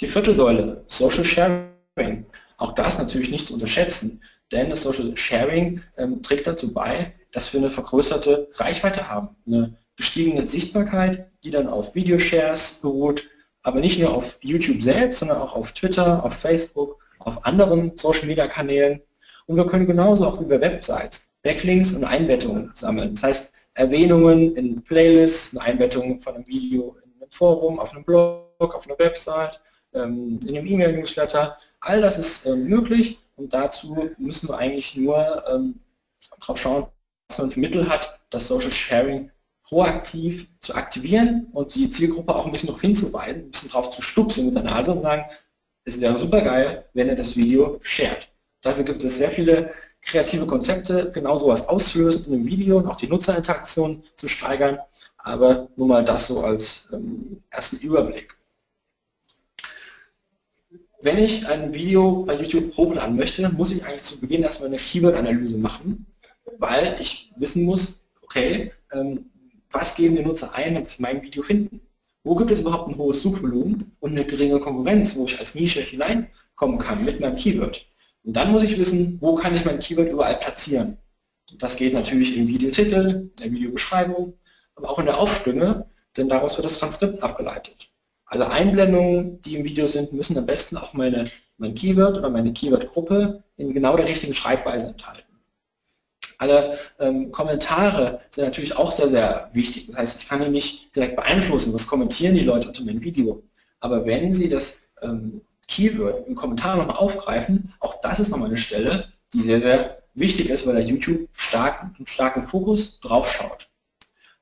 Die vierte Säule, Social Sharing. Auch das natürlich nicht zu unterschätzen, denn das Social Sharing ähm, trägt dazu bei, dass wir eine vergrößerte Reichweite haben, eine gestiegene Sichtbarkeit, die dann auf Videoshares beruht, aber nicht nur auf YouTube selbst, sondern auch auf Twitter, auf Facebook, auf anderen Social Media Kanälen. Und wir können genauso auch über Websites Backlinks und Einbettungen sammeln. Das heißt, Erwähnungen in Playlists, eine Einbettung von einem Video in einem Forum, auf einem Blog, auf einer Website, ähm, in einem E-Mail-Newsletter. All das ist ähm, möglich und dazu müssen wir eigentlich nur ähm, darauf schauen, was man für Mittel hat, das Social Sharing proaktiv zu aktivieren und die Zielgruppe auch ein bisschen darauf hinzuweisen, ein bisschen darauf zu stupsen mit der Nase und sagen, es wäre super geil, wenn er das Video shared. Dafür gibt es sehr viele kreative Konzepte, genau sowas auszulösen in einem Video und auch die Nutzerinteraktion zu steigern, aber nur mal das so als ähm, ersten Überblick. wenn ich ein Video bei YouTube hochladen möchte, muss ich eigentlich zu Beginn erstmal eine Keyword-Analyse machen, weil ich wissen muss, okay, ähm, was geben die Nutzer ein, damit sie mein Video finden? Wo gibt es überhaupt ein hohes Suchvolumen und eine geringe Konkurrenz, wo ich als Nische hineinkommen kann mit meinem Keyword? Und dann muss ich wissen, wo kann ich mein Keyword überall platzieren. Das geht natürlich im Videotitel, in der Videobeschreibung, aber auch in der Aufstimme, denn daraus wird das Transkript abgeleitet. Alle Einblendungen, die im Video sind, müssen am besten auch meine, mein Keyword oder meine Keyword-Gruppe in genau der richtigen Schreibweise enthalten. Alle ähm, Kommentare sind natürlich auch sehr, sehr wichtig. Das heißt, ich kann die nicht direkt beeinflussen, was kommentieren die Leute unter meinem Video. Aber wenn sie das ähm, Keyword im Kommentar nochmal aufgreifen, auch das ist nochmal eine Stelle, die sehr, sehr wichtig ist, weil der YouTube stark, einen starken Fokus drauf schaut.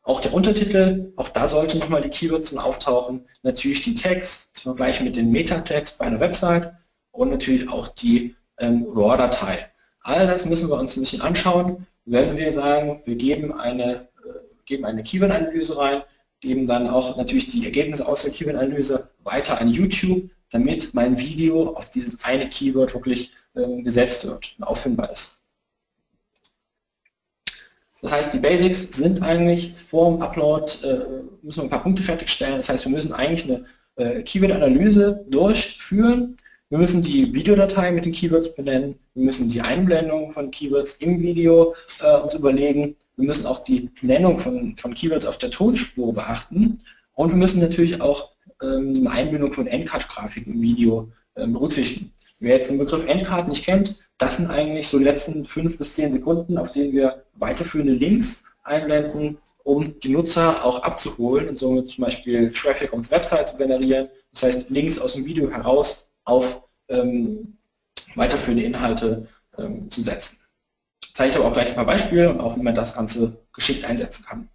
Auch der Untertitel, auch da sollten nochmal die Keywords auftauchen. Natürlich die Tags, zum Vergleich mit den Meta-Tags bei einer Website und natürlich auch die ähm, RAW-Datei. All das müssen wir uns ein bisschen anschauen, wenn wir sagen, wir geben eine, äh, geben eine Keyword-Analyse rein, geben dann auch natürlich die Ergebnisse aus der Keyword-Analyse weiter an YouTube, damit mein Video auf dieses eine Keyword wirklich ähm, gesetzt wird und auffindbar ist. Das heißt, die Basics sind eigentlich vor dem Upload, äh, müssen wir ein paar Punkte fertigstellen. Das heißt, wir müssen eigentlich eine äh, Keyword-Analyse durchführen. Wir müssen die Videodatei mit den Keywords benennen. Wir müssen die Einblendung von Keywords im Video äh, uns überlegen. Wir müssen auch die Nennung von, von Keywords auf der Tonspur beachten. Und wir müssen natürlich auch ähm, die Einbindung von Endcard-Grafiken im Video ähm, berücksichtigen. Wer jetzt den Begriff Endcard nicht kennt, das sind eigentlich so die letzten fünf bis zehn Sekunden, auf denen wir weiterführende Links einblenden, um die Nutzer auch abzuholen und somit zum Beispiel Traffic auf Website zu generieren. Das heißt, Links aus dem Video heraus auf ähm, weiterführende Inhalte ähm, zu setzen. Ich zeige ich aber auch gleich ein paar Beispiele und auch, wie man das Ganze geschickt einsetzen kann.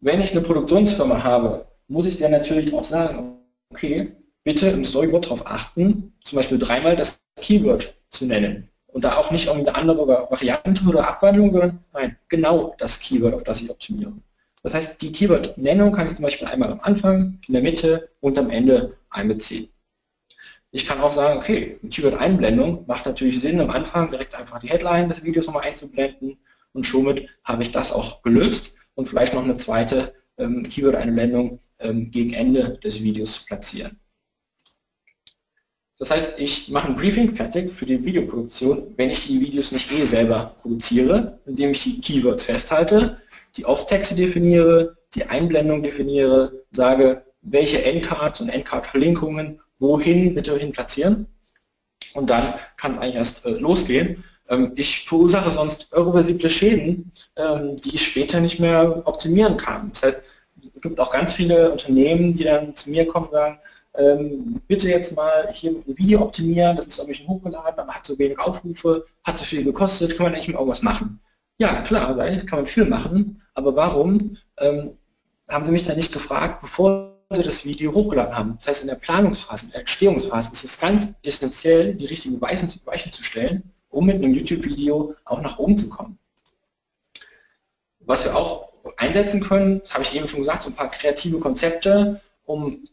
Wenn ich eine Produktionsfirma habe, muss ich der natürlich auch sagen, okay, bitte im Storyboard darauf achten, zum Beispiel dreimal das Keyword zu nennen. Und da auch nicht irgendeine andere Variante oder Abwandlung, sondern nein, genau das Keyword, auf das ich optimiere. Das heißt, die Keyword-Nennung kann ich zum Beispiel einmal am Anfang, in der Mitte und am Ende einbeziehen. Ich kann auch sagen, okay, Keyword-Einblendung macht natürlich Sinn, am Anfang direkt einfach die Headline des Videos nochmal einzublenden und somit habe ich das auch gelöst und vielleicht noch eine zweite ähm, Keyword-Einblendung ähm, gegen Ende des Videos zu platzieren. Das heißt, ich mache ein Briefing fertig für die Videoproduktion, wenn ich die Videos nicht eh selber produziere, indem ich die Keywords festhalte, die Off-Texte definiere, die Einblendung definiere, sage, welche Endcards und Endcard-Verlinkungen wohin bitte hin platzieren. Und dann kann es eigentlich erst äh, losgehen. Ähm, ich verursache sonst irreversible Schäden, ähm, die ich später nicht mehr optimieren kann. Das heißt, es gibt auch ganz viele Unternehmen, die dann zu mir kommen und sagen, ähm, bitte jetzt mal hier ein Video optimieren, das ist irgendwie schon hochgeladen, aber hat so wenig Aufrufe, hat so viel gekostet, kann man eigentlich mal irgendwas machen? Ja, klar, eigentlich kann man viel machen, aber warum haben Sie mich da nicht gefragt, bevor Sie das Video hochgeladen haben? Das heißt, in der Planungsphase, in der Entstehungsphase ist es ganz essentiell, die richtigen Weichen, zu stellen, um mit einem YouTube-Video auch nach oben zu kommen. Was wir auch einsetzen können, das habe ich eben schon gesagt, so ein paar kreative Konzepte, um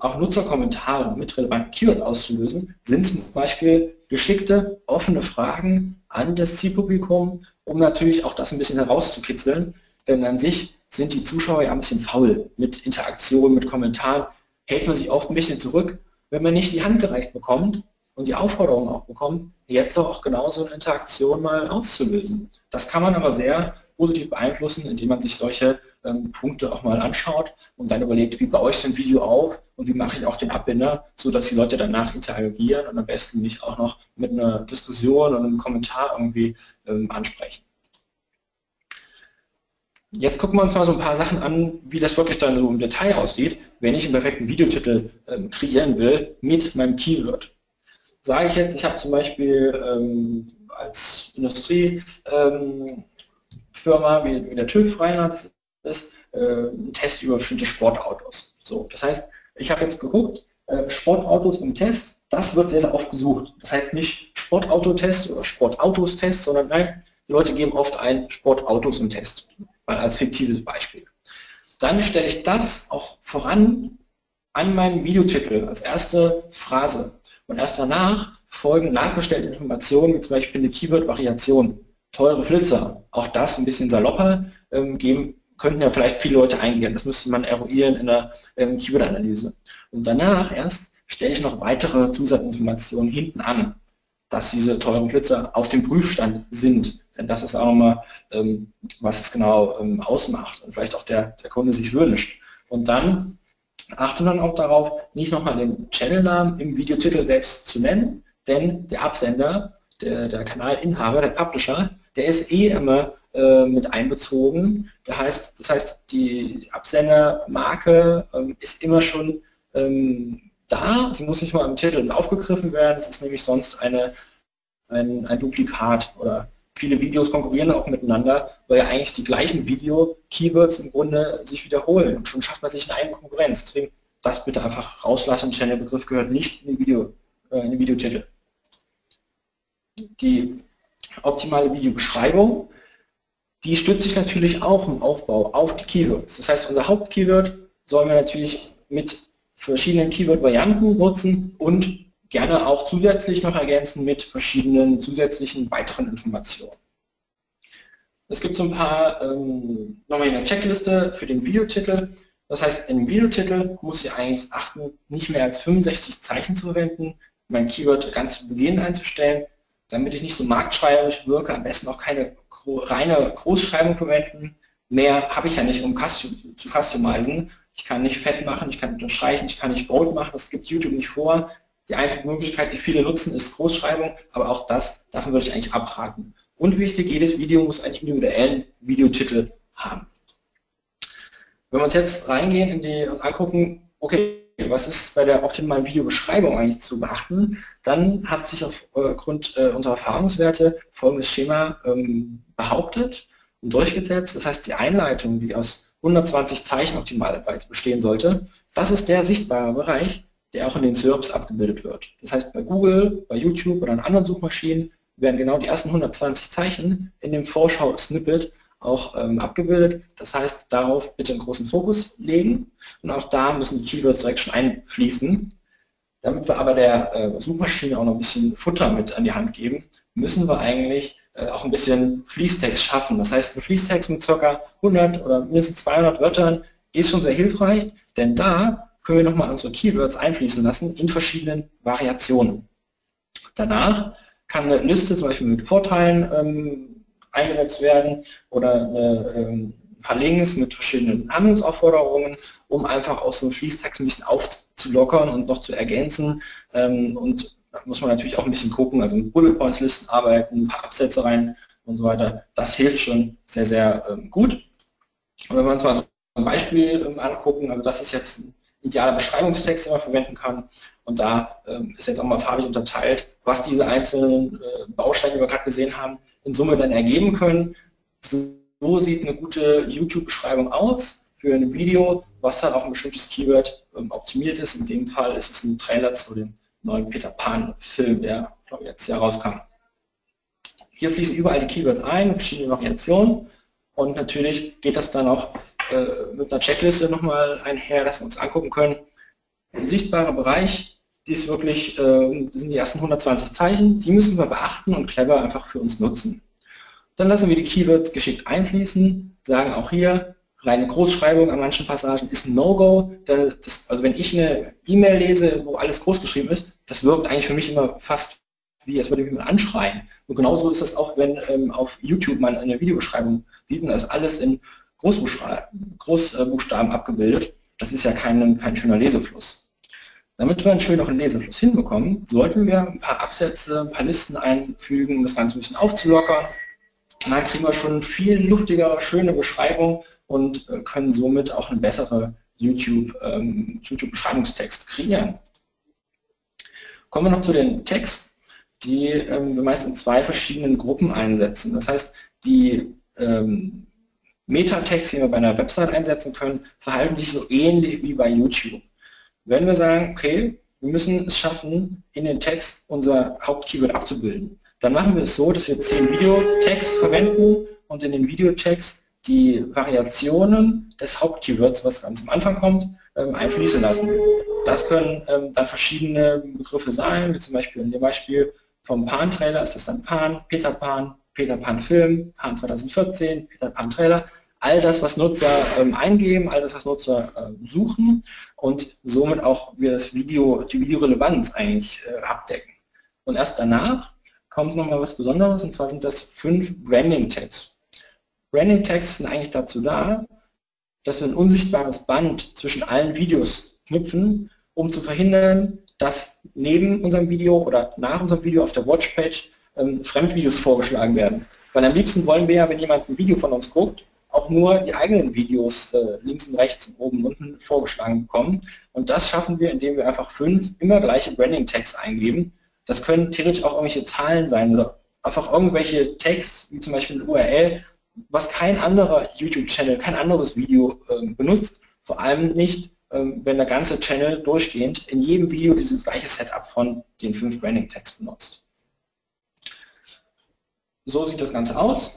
auch Nutzerkommentare mit relevanten Keywords auszulösen, sind zum Beispiel geschickte, offene Fragen an das Zielpublikum, um natürlich auch das ein bisschen herauszukitzeln, denn an sich sind die Zuschauer ja ein bisschen faul mit Interaktion, mit Kommentaren, hält man sich oft ein bisschen zurück, wenn man nicht die Hand gereicht bekommt und die Aufforderung auch bekommt, jetzt auch genauso eine Interaktion mal auszulösen. Das kann man aber sehr positiv beeinflussen, indem man sich solche ähm, Punkte auch mal anschaut und dann überlegt, wie baue ich so ein Video auf und wie mache ich auch den Abbinder, so dass die Leute danach interagieren und am besten mich auch noch mit einer Diskussion und einem Kommentar irgendwie ähm, ansprechen. Jetzt gucken wir uns mal so ein paar Sachen an, wie das wirklich dann so im Detail aussieht, wenn ich einen perfekten Videotitel ähm, kreieren will mit meinem Keyword. Sage ich jetzt, ich habe zum Beispiel ähm, als Industrie ähm, wie, wie der TÜV Rheinland ist, äh, ein Test über bestimmte Sportautos. So, das heißt, ich habe jetzt geguckt, äh, Sportautos im Test, das wird sehr, sehr oft gesucht. Das heißt nicht Sportautotest oder Sportautos-Test, sondern nein, die Leute geben oft ein Sportautos im Test, mal als fiktives Beispiel. Dann stelle ich das auch voran an meinen Videotitel als erste Phrase. Und erst danach folgen nachgestellte Informationen, wie zum Beispiel eine Keyword-Variation. Teure Flitzer, auch das ein bisschen salopper, ähm, geben, könnten ja vielleicht viele Leute eingehen. Das müsste man eruieren in der ähm, Keyword-Analyse. Und danach erst stelle ich noch weitere Zusatzinformationen hinten an, dass diese teuren Flitzer auf dem Prüfstand sind. Denn das ist auch nochmal, ähm, was es genau ähm, ausmacht und vielleicht auch der, der Kunde sich wünscht. Und dann achte dann auch darauf, nicht nochmal den Channelnamen im Videotitel selbst zu nennen, denn der Absender, der, der Kanalinhaber, der Publisher, der ist eh immer äh, mit einbezogen. Das heißt, das heißt die Absendermarke ähm, ist immer schon ähm, da, sie muss nicht mal im Titel aufgegriffen werden, es ist nämlich sonst eine, ein, ein Duplikat oder viele Videos konkurrieren auch miteinander, weil ja eigentlich die gleichen Video-Keywords im Grunde sich wiederholen und schon schafft man sich eine Konkurrenz. Deswegen das bitte einfach rauslassen, denn der Begriff gehört nicht in den, Video, äh, in den Videotitel. Die optimale Videobeschreibung, die stützt sich natürlich auch im Aufbau auf die Keywords. Das heißt, unser Hauptkeyword sollen wir natürlich mit verschiedenen Keyword-Varianten nutzen und gerne auch zusätzlich noch ergänzen mit verschiedenen zusätzlichen weiteren Informationen. Es gibt so ein paar, ähm, nochmal eine Checkliste für den Videotitel. Das heißt, im Videotitel muss ich eigentlich achten, nicht mehr als 65 Zeichen zu verwenden, mein Keyword ganz zu Beginn einzustellen, damit ich nicht so marktschreierisch wirke, am besten auch keine reine Großschreibung verwenden. Mehr habe ich ja nicht, um zu customizen. Ich kann nicht fett machen, ich kann unterstreichen, ich kann nicht bold machen, das gibt YouTube nicht vor. Die einzige Möglichkeit, die viele nutzen, ist Großschreibung, aber auch das, davon würde ich eigentlich abraten. Und wichtig, jedes Video muss einen individuellen Videotitel haben. Wenn wir uns jetzt reingehen in die und angucken, okay, was ist bei der optimalen Videobeschreibung eigentlich zu beachten, dann hat sich aufgrund äh, unserer Erfahrungswerte folgendes Schema ähm, behauptet und durchgesetzt. Das heißt, die Einleitung, die aus 120 Zeichen optimalerweise bestehen sollte, das ist der sichtbare Bereich, der auch in den SERPs abgebildet wird. Das heißt, bei Google, bei YouTube oder an anderen Suchmaschinen werden genau die ersten 120 Zeichen in dem Vorschau-Snippet auch ähm, abgebildet. Das heißt, darauf bitte einen großen Fokus legen und auch da müssen die Keywords direkt schon einfließen. Damit wir aber der äh, Suchmaschine auch noch ein bisschen Futter mit an die Hand geben, müssen wir eigentlich äh, auch ein bisschen Fließtext schaffen. Das heißt, ein Fließtext mit ca. 100 oder mindestens 200 Wörtern ist schon sehr hilfreich, denn da können wir nochmal unsere Keywords einfließen lassen in verschiedenen Variationen. Danach kann eine Liste zum Beispiel mit Vorteilen ähm, eingesetzt werden oder eine, ähm, ein paar Links mit verschiedenen Handlungsaufforderungen, um einfach aus dem Fließtext ein bisschen aufzulockern und noch zu ergänzen ähm, und da muss man natürlich auch ein bisschen gucken, also mit Bullet Points Listen arbeiten, ein paar Absätze rein und so weiter. Das hilft schon sehr, sehr ähm, gut. Und wenn wir uns mal so ein Beispiel ähm, angucken, also das ist jetzt ein idealer Beschreibungstext, den man verwenden kann. Und da ähm, ist jetzt auch mal farbig unterteilt, was diese einzelnen äh, Bausteine, die wir gerade gesehen haben, in Summe dann ergeben können. So sieht eine gute YouTube-Beschreibung aus für ein Video, was dann auf ein bestimmtes Keyword ähm, optimiert ist. In dem Fall ist es ein Trailer zu dem neuen Peter Pan-Film, der glaube ich, jetzt herauskam. Hier fließen überall die Keywords ein, verschiedene Variationen und natürlich geht das dann auch äh, mit einer Checkliste nochmal einher, dass wir uns angucken können. Ein sichtbarer Bereich, die ist wirklich, äh, das sind die ersten 120 Zeichen, die müssen wir beachten und clever einfach für uns nutzen. Dann lassen wir die Keywords geschickt einfließen, sagen auch hier, reine Großschreibung an manchen Passagen ist ein No-Go. Also wenn ich eine E-Mail lese, wo alles groß geschrieben ist, das wirkt eigentlich für mich immer fast wie, als würde ich jemand anschreien. Und genauso ist das auch, wenn ähm, auf YouTube man eine Videobeschreibung sieht und da ist alles in Großbuchstaben abgebildet. Das ist ja kein, kein schöner Lesefluss. Damit wir einen schöneren Lesefluss hinbekommen, sollten wir ein paar Absätze, ein paar Listen einfügen, um das Ganze ein bisschen aufzulockern. Und dann kriegen wir schon viel luftigere, schöne Beschreibung und äh, können somit auch eine bessere YouTube, ähm, YouTube-Beschreibungstext kreieren. Kommen wir noch zu den Tags, die ähm, wir meist in zwei verschiedenen Gruppen einsetzen. Das heißt, die ähm, Meta-Tags, die wir bei einer Website einsetzen können, verhalten sich so ähnlich wie bei YouTube. Wenn wir sagen, okay, wir müssen es schaffen, in den Text unser Hauptkeyword abzubilden, dann machen wir es so, dass wir zehn Video-Tags verwenden und in den Video-Tags die Variationen des Hauptkeywords, was ganz am Anfang kommt, ähm, einfließen lassen. Das können ähm, dann verschiedene Begriffe sein, wie zum Beispiel in dem Beispiel vom Pan-Trailer ist das dann Pan, Peter Pan, Peter Pan Film, Pan 2014, Peter Pan Trailer, all das, was Nutzer ähm, eingeben, all das, was Nutzer äh, suchen und somit auch wir das Video, die Videorelevanz eigentlich äh, abdecken. Und erst danach kommt nochmal was Besonderes, und zwar sind das fünf Branding Tags. Branding Tags sind eigentlich dazu da, dass wir ein unsichtbares Band zwischen allen Videos knüpfen, um zu verhindern, dass neben unserem Video oder nach unserem Video auf der Watchpage ähm, Fremdvideos vorgeschlagen werden. Weil am liebsten wollen wir ja, wenn jemand ein Video von uns guckt, auch nur die eigenen Videos äh, links und rechts, oben und unten vorgeschlagen bekommen. Und das schaffen wir, indem wir einfach fünf immer gleiche Branding-Tags eingeben, das können theoretisch auch irgendwelche Zahlen sein oder einfach irgendwelche Tags, wie zum Beispiel ein URL, was kein anderer YouTube-Channel, kein anderes Video ähm, benutzt. Vor allem nicht, ähm, wenn der ganze Channel durchgehend in jedem Video dieses gleiche Setup von den fünf Branding-Tags benutzt. So sieht das Ganze aus.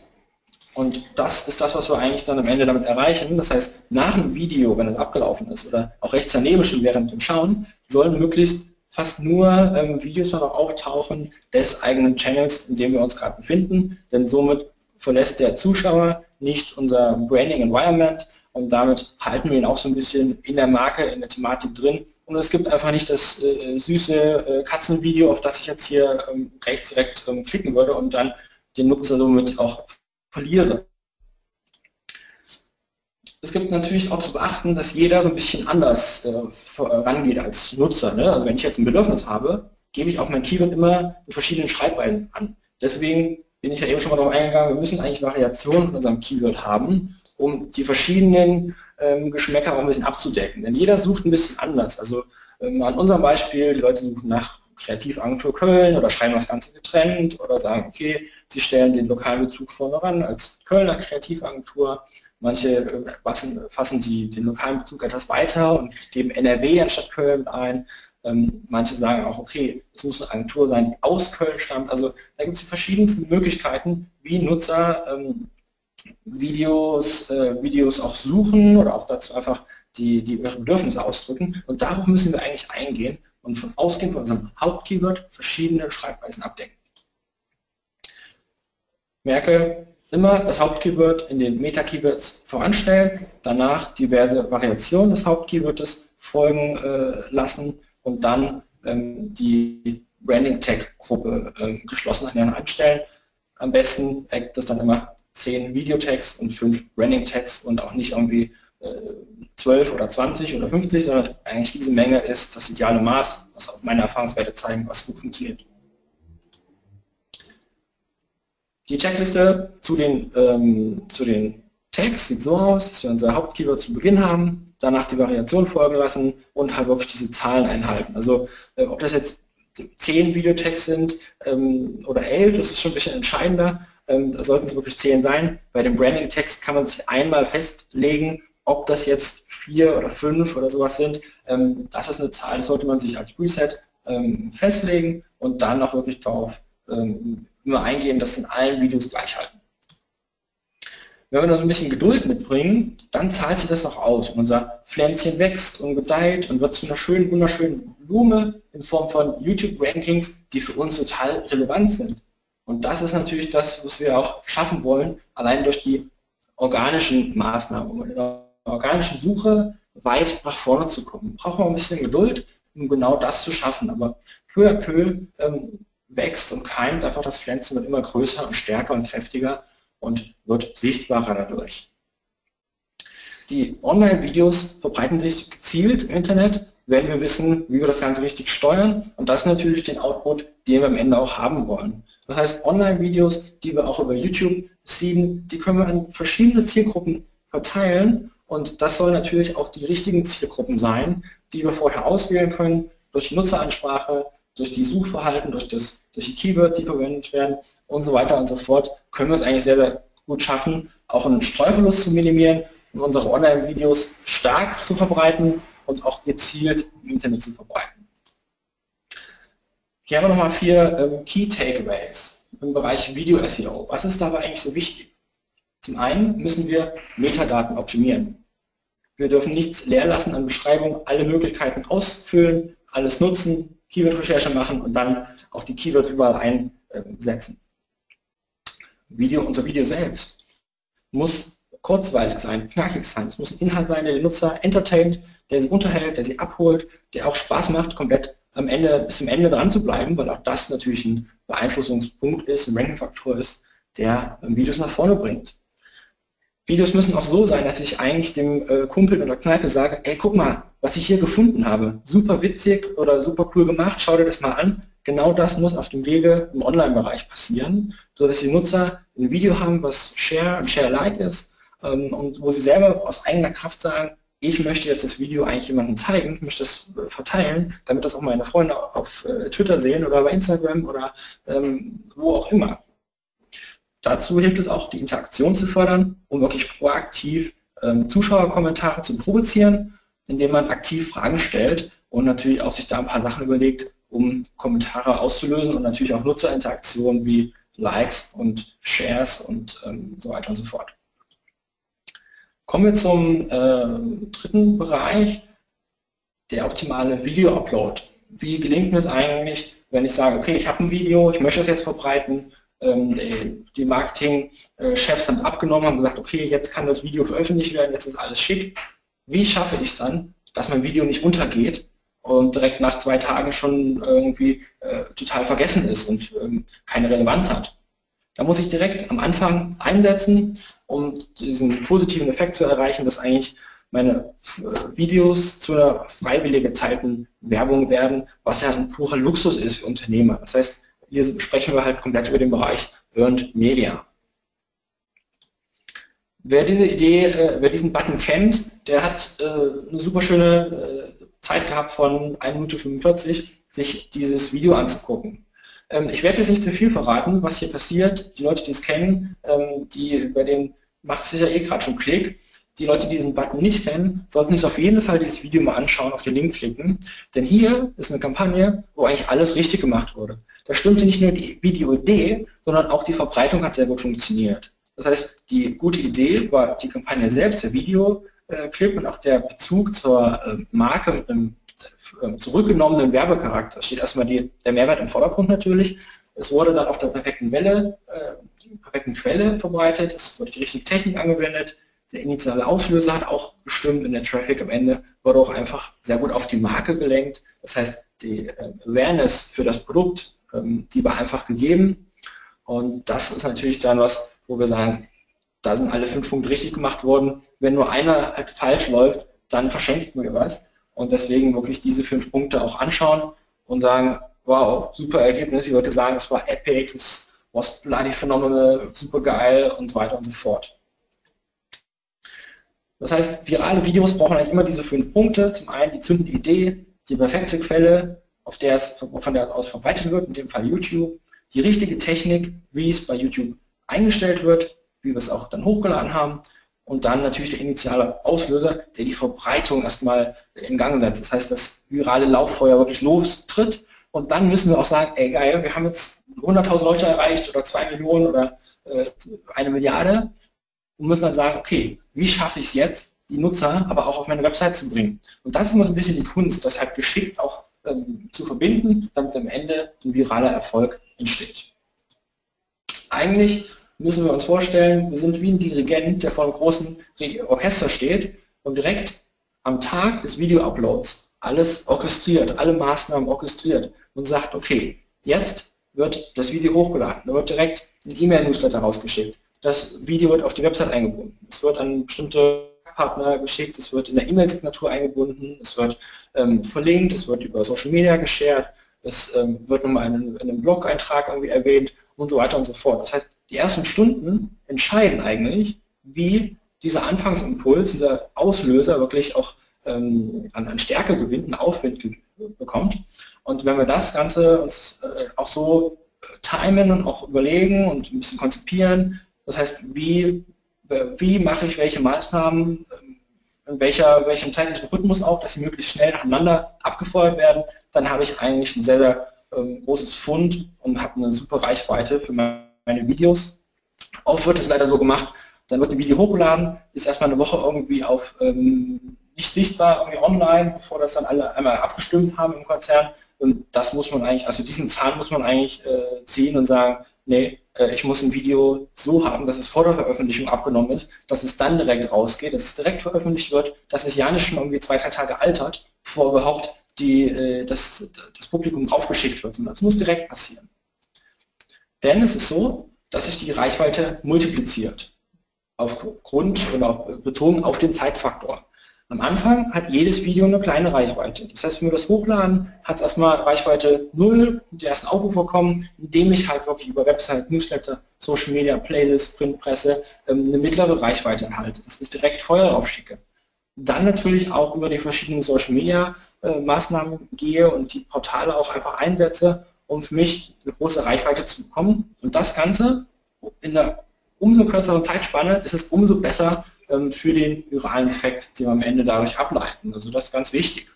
Und das ist das, was wir eigentlich dann am Ende damit erreichen. Das heißt, nach einem Video, wenn es abgelaufen ist, oder auch rechts daneben schon während dem Schauen, sollen möglichst fast nur ähm, Videos noch auftauchen des eigenen Channels, in dem wir uns gerade befinden, denn somit verlässt der Zuschauer nicht unser Branding Environment und damit halten wir ihn auch so ein bisschen in der Marke, in der Thematik drin und es gibt einfach nicht das äh, süße äh, Katzenvideo, auf das ich jetzt hier ähm, rechts direkt ähm, klicken würde und dann den Nutzer somit auch verliere. Es gibt natürlich auch zu beachten, dass jeder so ein bisschen anders äh, rangeht als Nutzer. Ne? Also wenn ich jetzt ein Bedürfnis habe, gebe ich auch mein Keyword immer in verschiedenen Schreibweisen an. Deswegen bin ich ja eben schon mal darauf eingegangen, wir müssen eigentlich Variationen von unserem Keyword haben, um die verschiedenen ähm, Geschmäcker auch ein bisschen abzudecken. Denn jeder sucht ein bisschen anders. Also ähm, an unserem Beispiel, die Leute suchen nach Kreativagentur Köln oder schreiben das Ganze getrennt oder sagen, okay, sie stellen den lokalen Bezug vorne ran als Kölner Kreativagentur Manche äh, fassen, fassen die, den lokalen Bezug etwas weiter und geben NRW anstatt Köln ein. Ähm, manche sagen auch, okay, es muss eine Agentur sein, die aus Köln stammt. Also da gibt es die verschiedensten Möglichkeiten, wie Nutzer ähm, Videos, äh, Videos auch suchen oder auch dazu einfach die, die ihre Bedürfnisse ausdrücken. Und darauf müssen wir eigentlich eingehen und von ausgehend von unserem Hauptkeyword verschiedene Schreibweisen abdecken. Merke, immer das Hauptkeyword in den Meta-Keywords voranstellen, danach diverse Variationen des Hauptkeywords folgen äh, lassen und dann ähm, die Branding-Tag-Gruppe ähm, geschlossen einstellen. Am besten eckt das dann immer 10 Videotags und 5 Branding-Tags und auch nicht irgendwie 12 oder 20 oder 50, sondern eigentlich diese Menge ist das ideale Maß, was auch meine Erfahrungswerte zeigen, was gut funktioniert. Die Checkliste zu den, ähm, zu den Tags sieht so aus, dass wir unser Hauptkeyword zu Beginn haben, danach die Variation folgen lassen und halt wirklich diese Zahlen einhalten. Also äh, ob das jetzt 10 Videotags sind ähm, oder 11, das ist schon ein bisschen entscheidender. Ähm, da sollten es wirklich 10 sein. Bei dem Branding-Text kann man sich einmal festlegen, ob das jetzt 4 oder 5 oder sowas sind. Ähm, das ist eine Zahl, das sollte man sich als Preset ähm, festlegen und dann auch wirklich darauf ähm, immer eingehen, das in allen Videos gleich halten. Wenn wir noch ein bisschen Geduld mitbringen, dann zahlt sich das auch aus. Unser Pflänzchen wächst und gedeiht und wird zu einer schönen, wunderschönen Blume in Form von YouTube-Rankings, die für uns total relevant sind. Und das ist natürlich das, was wir auch schaffen wollen, allein durch die organischen Maßnahmen, organischen Suche weit nach vorne zu kommen. Brauchen wir ein bisschen Geduld, um genau das zu schaffen. Aber peu à peu ähm, wächst und keimt einfach das Pflänzchen wird immer größer und stärker und kräftiger und wird sichtbarer dadurch. Die Online-Videos verbreiten sich gezielt im Internet, wenn wir wissen, wie wir das Ganze richtig steuern und das natürlich den Output, den wir am Ende auch haben wollen. Das heißt, Online-Videos, die wir auch über YouTube ziehen, die können wir an verschiedene Zielgruppen verteilen und das soll natürlich auch die richtigen Zielgruppen sein, die wir vorher auswählen können durch Nutzeransprache, durch die Suchverhalten, durch, das, durch die Keywords, die verwendet werden und so weiter und so fort, können wir es eigentlich sehr, sehr gut schaffen, auch einen Streuverlust zu minimieren und unsere Online-Videos stark zu verbreiten und auch gezielt im Internet zu verbreiten. Hier haben wir nochmal vier ähm, Key Takeaways im Bereich Video SEO. Was ist dabei eigentlich so wichtig? Zum einen müssen wir Metadaten optimieren. Wir dürfen nichts leer lassen an Beschreibung, alle Möglichkeiten ausfüllen, alles nutzen, Keyword-Recherche machen und dann auch die Keywords überall einsetzen. Video, unser Video selbst muss kurzweilig sein, knackig sein. Es muss ein Inhalt sein, der den Nutzer entertaint, der sie unterhält, der sie abholt, der auch Spaß macht, komplett am Ende, bis zum Ende dran zu bleiben, weil auch das natürlich ein Beeinflussungspunkt ist, ein Ranking-Faktor ist, der Videos nach vorne bringt. Videos müssen auch so sein, dass ich eigentlich dem äh, Kumpel oder Kneipe sage, ey, guck mal, was ich hier gefunden habe. Super witzig oder super cool gemacht, schau dir das mal an. Genau das muss auf dem Wege im Online-Bereich passieren, sodass die Nutzer ein Video haben, was Share und Share-Like ist ähm, und wo sie selber aus eigener Kraft sagen, ich möchte jetzt das Video eigentlich jemandem zeigen, ich möchte das äh, verteilen, damit das auch meine Freunde auf äh, Twitter sehen oder bei Instagram oder ähm, wo auch immer. Dazu hilft es auch, die Interaktion zu fördern, um wirklich proaktiv ähm, Zuschauerkommentare zu provozieren, indem man aktiv Fragen stellt und natürlich auch sich da ein paar Sachen überlegt, um Kommentare auszulösen und natürlich auch Nutzerinteraktionen wie Likes und Shares und ähm, so weiter und so fort. Kommen wir zum äh, dritten Bereich, der optimale Video-Upload. Wie gelingt mir es eigentlich, wenn ich sage, okay, ich habe ein Video, ich möchte es jetzt verbreiten, ähm, die Marketing-Chefs haben abgenommen, haben gesagt, okay, jetzt kann das Video veröffentlicht werden, jetzt ist alles schick. Wie schaffe ich es dann, dass mein Video nicht untergeht und direkt nach zwei Tagen schon irgendwie äh, total vergessen ist und ähm, keine Relevanz hat? Da muss ich direkt am Anfang einsetzen um diesen positiven Effekt zu erreichen, dass eigentlich meine äh, Videos zu einer freiwillig geteilten Werbung werden, was ja ein purer Luxus ist für Unternehmer. Das heißt, hier sprechen wir halt komplett über den Bereich Earned Media. Wer diese Idee, äh, wer diesen Button kennt, der hat äh, eine super schöne äh, Zeit gehabt von 1 Minute 45, sich dieses Video anzugucken. Ähm, ich werde jetzt nicht zu viel verraten, was hier passiert. Die Leute, die es kennen, ähm, die bei den macht sicher eh gerade schon Klick. Die Leute, die diesen Button nicht kennen, sollten sich auf jeden Fall dieses Video mal anschauen, auf den Link klicken. Denn hier ist eine Kampagne, wo eigentlich alles richtig gemacht wurde. Da stimmte nicht nur die Videoidee, sondern auch die Verbreitung hat sehr gut funktioniert. Das heißt, die gute Idee war die Kampagne selbst, der Videoclip und auch der Bezug zur äh, Marke mit einem äh, zurückgenommenen Werbecharakter. Steht erstmal die, der Mehrwert im Vordergrund natürlich. Es wurde dann auf der perfekten Welle äh, perfekten Quelle verbreitet, es wurde die richtige Technik angewendet, der initiale Auslöser hat auch bestimmt in der Traffic am Ende wurde auch einfach sehr gut auf die Marke gelenkt. Das heißt, die äh, Awareness für das Produkt, ähm, die war einfach gegeben. Und das ist natürlich dann was, wo wir sagen, da sind alle fünf Punkte richtig gemacht worden. Wenn nur einer halt falsch läuft, dann verschenken wir was. Und deswegen wirklich diese fünf Punkte auch anschauen und sagen, wow, super Ergebnis. Ich würde sagen, es war epic, es was bloody phenomenal, super geil und so weiter und so fort. Das heißt, virale Videos brauchen eigentlich immer diese fünf Punkte. Zum einen die zündende Idee, die perfekte Quelle, auf der es von der aus verbreitet wird, in dem Fall YouTube, die richtige Technik, wie es bei YouTube eingestellt wird, wie wir es auch dann hochgeladen haben und dann natürlich der initiale Auslöser, der die Verbreitung erstmal in Gang setzt. Das heißt, das virale Lauffeuer wirklich lostritt und dann müssen wir auch sagen, ey geil, wir haben jetzt 100.000 Leute erreicht oder 2 Millionen oder äh, eine Milliarde und müssen dann sagen, okay, wie schaffe ich es jetzt, die Nutzer aber auch auf meine Website zu bringen. Und das ist immer so ein bisschen die Kunst, das halt geschickt auch ähm, zu verbinden, damit am Ende ein viraler Erfolg entsteht. Eigentlich müssen wir uns vorstellen, wir sind wie ein Dirigent, der vor einem großen Orchester steht und direkt am Tag des Video-Uploads alles orchestriert, alle Maßnahmen orchestriert und sagt, okay, jetzt wird das Video hochgeladen, da wird direkt ein E-Mail-Newsletter rausgeschickt. Das Video wird auf die Website eingebunden. Es wird an bestimmte Partner geschickt, es wird in der E-Mail-Signatur eingebunden, es wird ähm, verlinkt, es wird über Social Media geshared, es ähm, wird nochmal in, in einem Blog-Eintrag irgendwie erwähnt und so weiter und so fort. Das heißt, die ersten Stunden entscheiden eigentlich, wie dieser Anfangsimpuls, dieser Auslöser wirklich auch ähm, an, an Stärke gewinnt, einen Aufwind bekommt. Und wenn wir das Ganze uns äh, auch so timen und auch überlegen und ein bisschen konzipieren, das heißt, wie, wie mache ich welche Maßnahmen, ähm, in welcher, welchem zeitlichen Rhythmus auch, dass sie möglichst schnell nacheinander abgefeuert werden, dann habe ich eigentlich ein sehr, sehr ähm, großes Fund und habe eine super Reichweite für meine Videos. Oft wird es leider so gemacht, dann wird ein Video hochgeladen, ist erstmal eine Woche irgendwie auf ähm, nicht sichtbar, irgendwie online, bevor das dann alle einmal abgestimmt haben im Konzern. Und das muss man eigentlich, also diesen Zahn muss man eigentlich äh, ziehen und sagen, nee, ich muss ein Video so haben, dass es vor der Veröffentlichung abgenommen ist, dass es dann direkt rausgeht, dass es direkt veröffentlicht wird, dass es ja nicht schon irgendwie zwei, drei Tage altert, bevor überhaupt die, äh, das, das Publikum draufgeschickt wird, sondern das muss direkt passieren. Denn es ist so, dass sich die Reichweite multipliziert. Aufgrund oder bezogen auf den Zeitfaktor. Am Anfang hat jedes Video eine kleine Reichweite. Das heißt, wenn wir das hochladen, hat es erstmal Reichweite 0, die ersten Aufrufe kommen, indem ich halt wirklich über Website, Newsletter, Social Media, Playlist, Printpresse ähm, eine mittlere Reichweite erhalte, dass ich direkt Feuer aufschicke. Dann natürlich auch über die verschiedenen Social Media äh, Maßnahmen gehe und die Portale auch einfach einsetze, um für mich eine große Reichweite zu bekommen. Und das Ganze in einer umso kürzeren Zeitspanne ist es umso besser für den viralen Effekt, den wir am Ende dadurch ableiten. Also das ist ganz wichtig.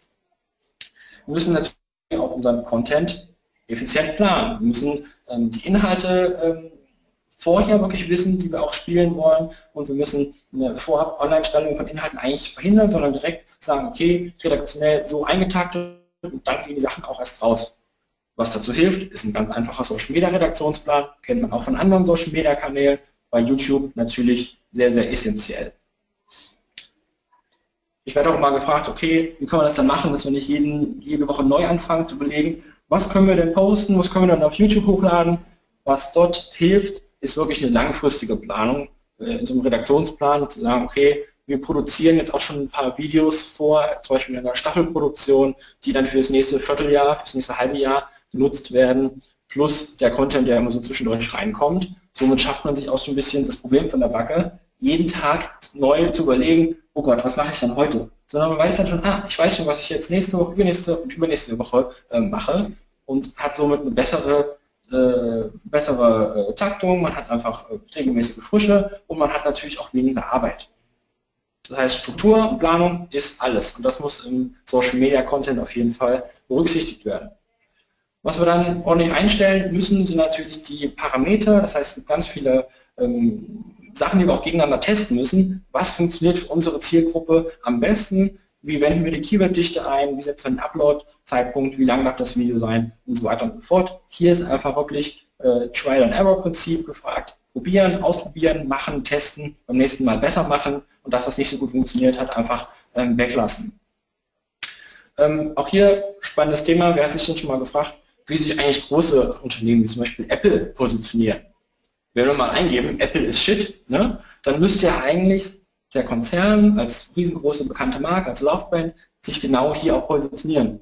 Wir müssen natürlich auch unseren Content effizient planen. Wir müssen ähm, die Inhalte ähm, vorher wirklich wissen, die wir auch spielen wollen und wir müssen eine vorab Online-Stellung von Inhalten eigentlich verhindern, sondern direkt sagen, okay, redaktionell so eingetaktet und dann gehen die Sachen auch erst raus. Was dazu hilft, ist ein ganz einfacher Social Media Redaktionsplan, kennt man auch von anderen Social Media Kanälen, bei YouTube natürlich sehr, sehr essentiell. Ich werde auch mal gefragt, okay, wie können wir das dann machen, dass wir nicht jeden, jede Woche neu anfangen zu überlegen, was können wir denn posten, was können wir dann auf YouTube hochladen. Was dort hilft, ist wirklich eine langfristige Planung äh, in so einem Redaktionsplan, zu sagen, okay, wir produzieren jetzt auch schon ein paar Videos vor, zum Beispiel in einer Staffelproduktion, die dann für das nächste Vierteljahr, für das nächste halbe Jahr genutzt werden, plus der Content, der immer so zwischendurch reinkommt. Somit schafft man sich auch so ein bisschen das Problem von der Backe, jeden Tag neu zu überlegen, oh Gott, was mache ich dann heute? Sondern man weiß dann schon, ah, ich weiß schon, was ich jetzt nächste Woche, übernächste und übernächste Woche äh, mache und hat somit eine bessere, äh, bessere äh, Taktung, man hat einfach äh, regelmäßige Frische und man hat natürlich auch weniger Arbeit. Das heißt, Struktur und Planung ist alles und das muss im Social Media Content auf jeden Fall berücksichtigt werden. Was wir dann ordentlich einstellen müssen, sind natürlich die Parameter, das heißt, es gibt ganz viele ähm, Sachen, die wir auch gegeneinander testen müssen. Was funktioniert für unsere Zielgruppe am besten? Wie wenden wir die Keyworddichte ein? Wie setzen wir den Upload-Zeitpunkt? Wie lang darf das Video sein? Und so weiter und so fort. Hier ist einfach wirklich äh, Trial-and-Error-Prinzip gefragt. Probieren, ausprobieren, machen, testen, beim nächsten Mal besser machen und das, was nicht so gut funktioniert hat, einfach ähm, weglassen. Ähm, auch hier spannendes Thema. Wer hat sich schon mal gefragt, wie sich eigentlich große Unternehmen wie zum Beispiel Apple positionieren? Wenn wir mal eingeben, Apple ist shit, ne, dann müsste ja eigentlich der Konzern als riesengroße bekannte Marke, als Laufband, sich genau hier auch positionieren.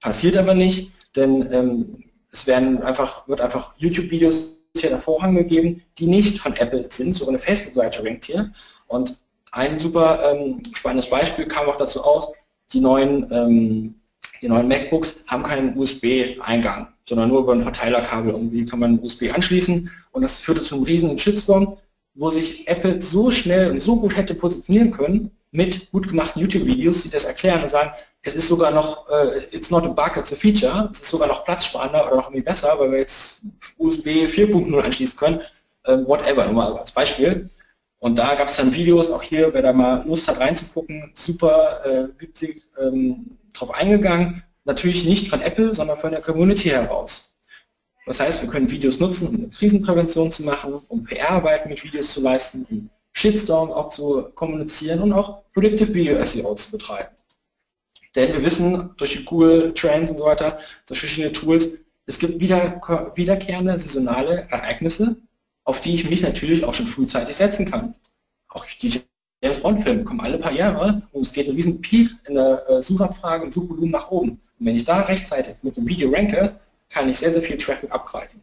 Passiert aber nicht, denn ähm, es werden einfach, wird einfach YouTube-Videos hier der Vorhang gegeben, die nicht von Apple sind, so eine Facebook-Seite rankt hier. Und ein super ähm, spannendes Beispiel kam auch dazu aus, die neuen, ähm, die neuen MacBooks haben keinen USB-Eingang sondern nur über ein Verteilerkabel. Irgendwie kann man USB anschließen. Und das führte zum riesigen Shitstorm, wo sich Apple so schnell und so gut hätte positionieren können mit gut gemachten YouTube-Videos, die das erklären und sagen, es ist sogar noch, uh, it's not a bug, it's a feature, es ist sogar noch platzsparender oder noch irgendwie besser, weil wir jetzt USB 4.0 anschließen können, uh, whatever, nur mal als Beispiel. Und da gab es dann Videos, auch hier, wer da mal Lust hat reinzugucken, super äh, witzig ähm, drauf eingegangen, natürlich nicht von Apple, sondern von der Community heraus. Das heißt, wir können Videos nutzen, um Krisenprävention zu machen, um PR-Arbeit mit Videos zu leisten, um Shitstorm auch zu kommunizieren und auch Predictive Video SEO zu betreiben. Denn wir wissen durch Google Trends und so weiter, durch verschiedene Tools, es gibt wieder, wiederkehrende saisonale Ereignisse, auf die ich mich natürlich auch schon frühzeitig setzen kann. Auch die James Bond-Filme kommen alle paar Jahre und es geht einen riesen Peak in der äh, Suchabfrage und Suchvolumen nach oben. Und wenn ich da rechtzeitig mit dem Video ranke, kann ich sehr, sehr viel Traffic abgreifen.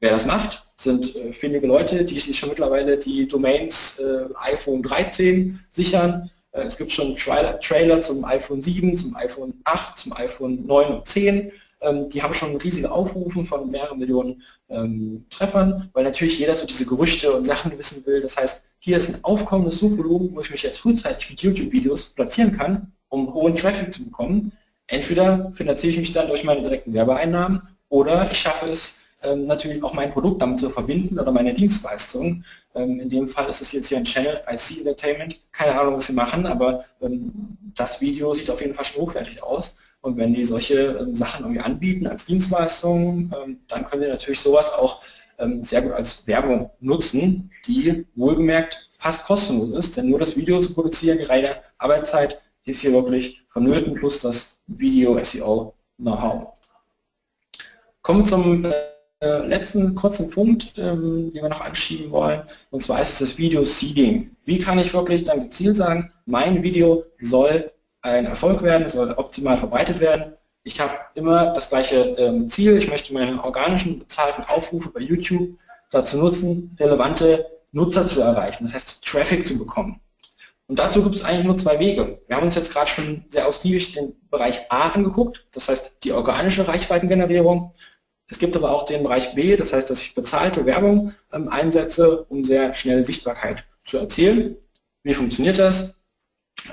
Wer das macht, sind äh, Leute, die sich schon mittlerweile die Domains äh, iPhone 13 sichern. Äh, es gibt schon Trailer, Trailer zum iPhone 7, zum iPhone 8, zum iPhone 9 und 10. Ähm, die haben schon riesige Aufrufe von mehreren Millionen ähm, Treffern, weil natürlich jeder so diese Gerüchte und Sachen wissen will. Das heißt, hier ist ein aufkommendes Suchvolumen, wo ich mich jetzt frühzeitig mit YouTube-Videos platzieren kann, um hohen Traffic zu bekommen entweder finanziere ich mich dann durch meine direkten Werbeeinnahmen oder ich schaffe es, ähm, natürlich auch mein Produkt damit zu verbinden oder meine Dienstleistung. Ähm, in dem Fall ist es jetzt hier ein Channel IC Entertainment. Keine Ahnung, was sie machen, aber ähm, das Video sieht auf jeden Fall schon hochwertig aus. Und wenn die solche ähm, Sachen irgendwie anbieten als Dienstleistung, ähm, dann können sie natürlich sowas auch sehr gut als Werbung nutzen, die wohlgemerkt fast kostenlos ist, denn nur das Video zu produzieren, die reine Arbeitszeit ist hier wirklich vonnöten, plus das Video-SEO-Know-how. Kommen wir zum äh, letzten kurzen Punkt, ähm, den wir noch anschieben wollen, und zwar ist es das Video-Seeding. Wie kann ich wirklich dann gezielt sagen, mein Video soll ein Erfolg werden, soll optimal verbreitet werden. Ich habe immer das gleiche ähm, Ziel, ich möchte meine organischen bezahlten Aufrufe bei YouTube dazu nutzen, relevante Nutzer zu erreichen, das heißt Traffic zu bekommen. Und dazu gibt es eigentlich nur zwei Wege. Wir haben uns jetzt gerade schon sehr ausgiebig den Bereich A angeguckt, das heißt die organische Reichweitengenerierung. Es gibt aber auch den Bereich B, das heißt, dass ich bezahlte Werbung ähm, einsetze, um sehr schnell Sichtbarkeit zu erzielen. Wie funktioniert das?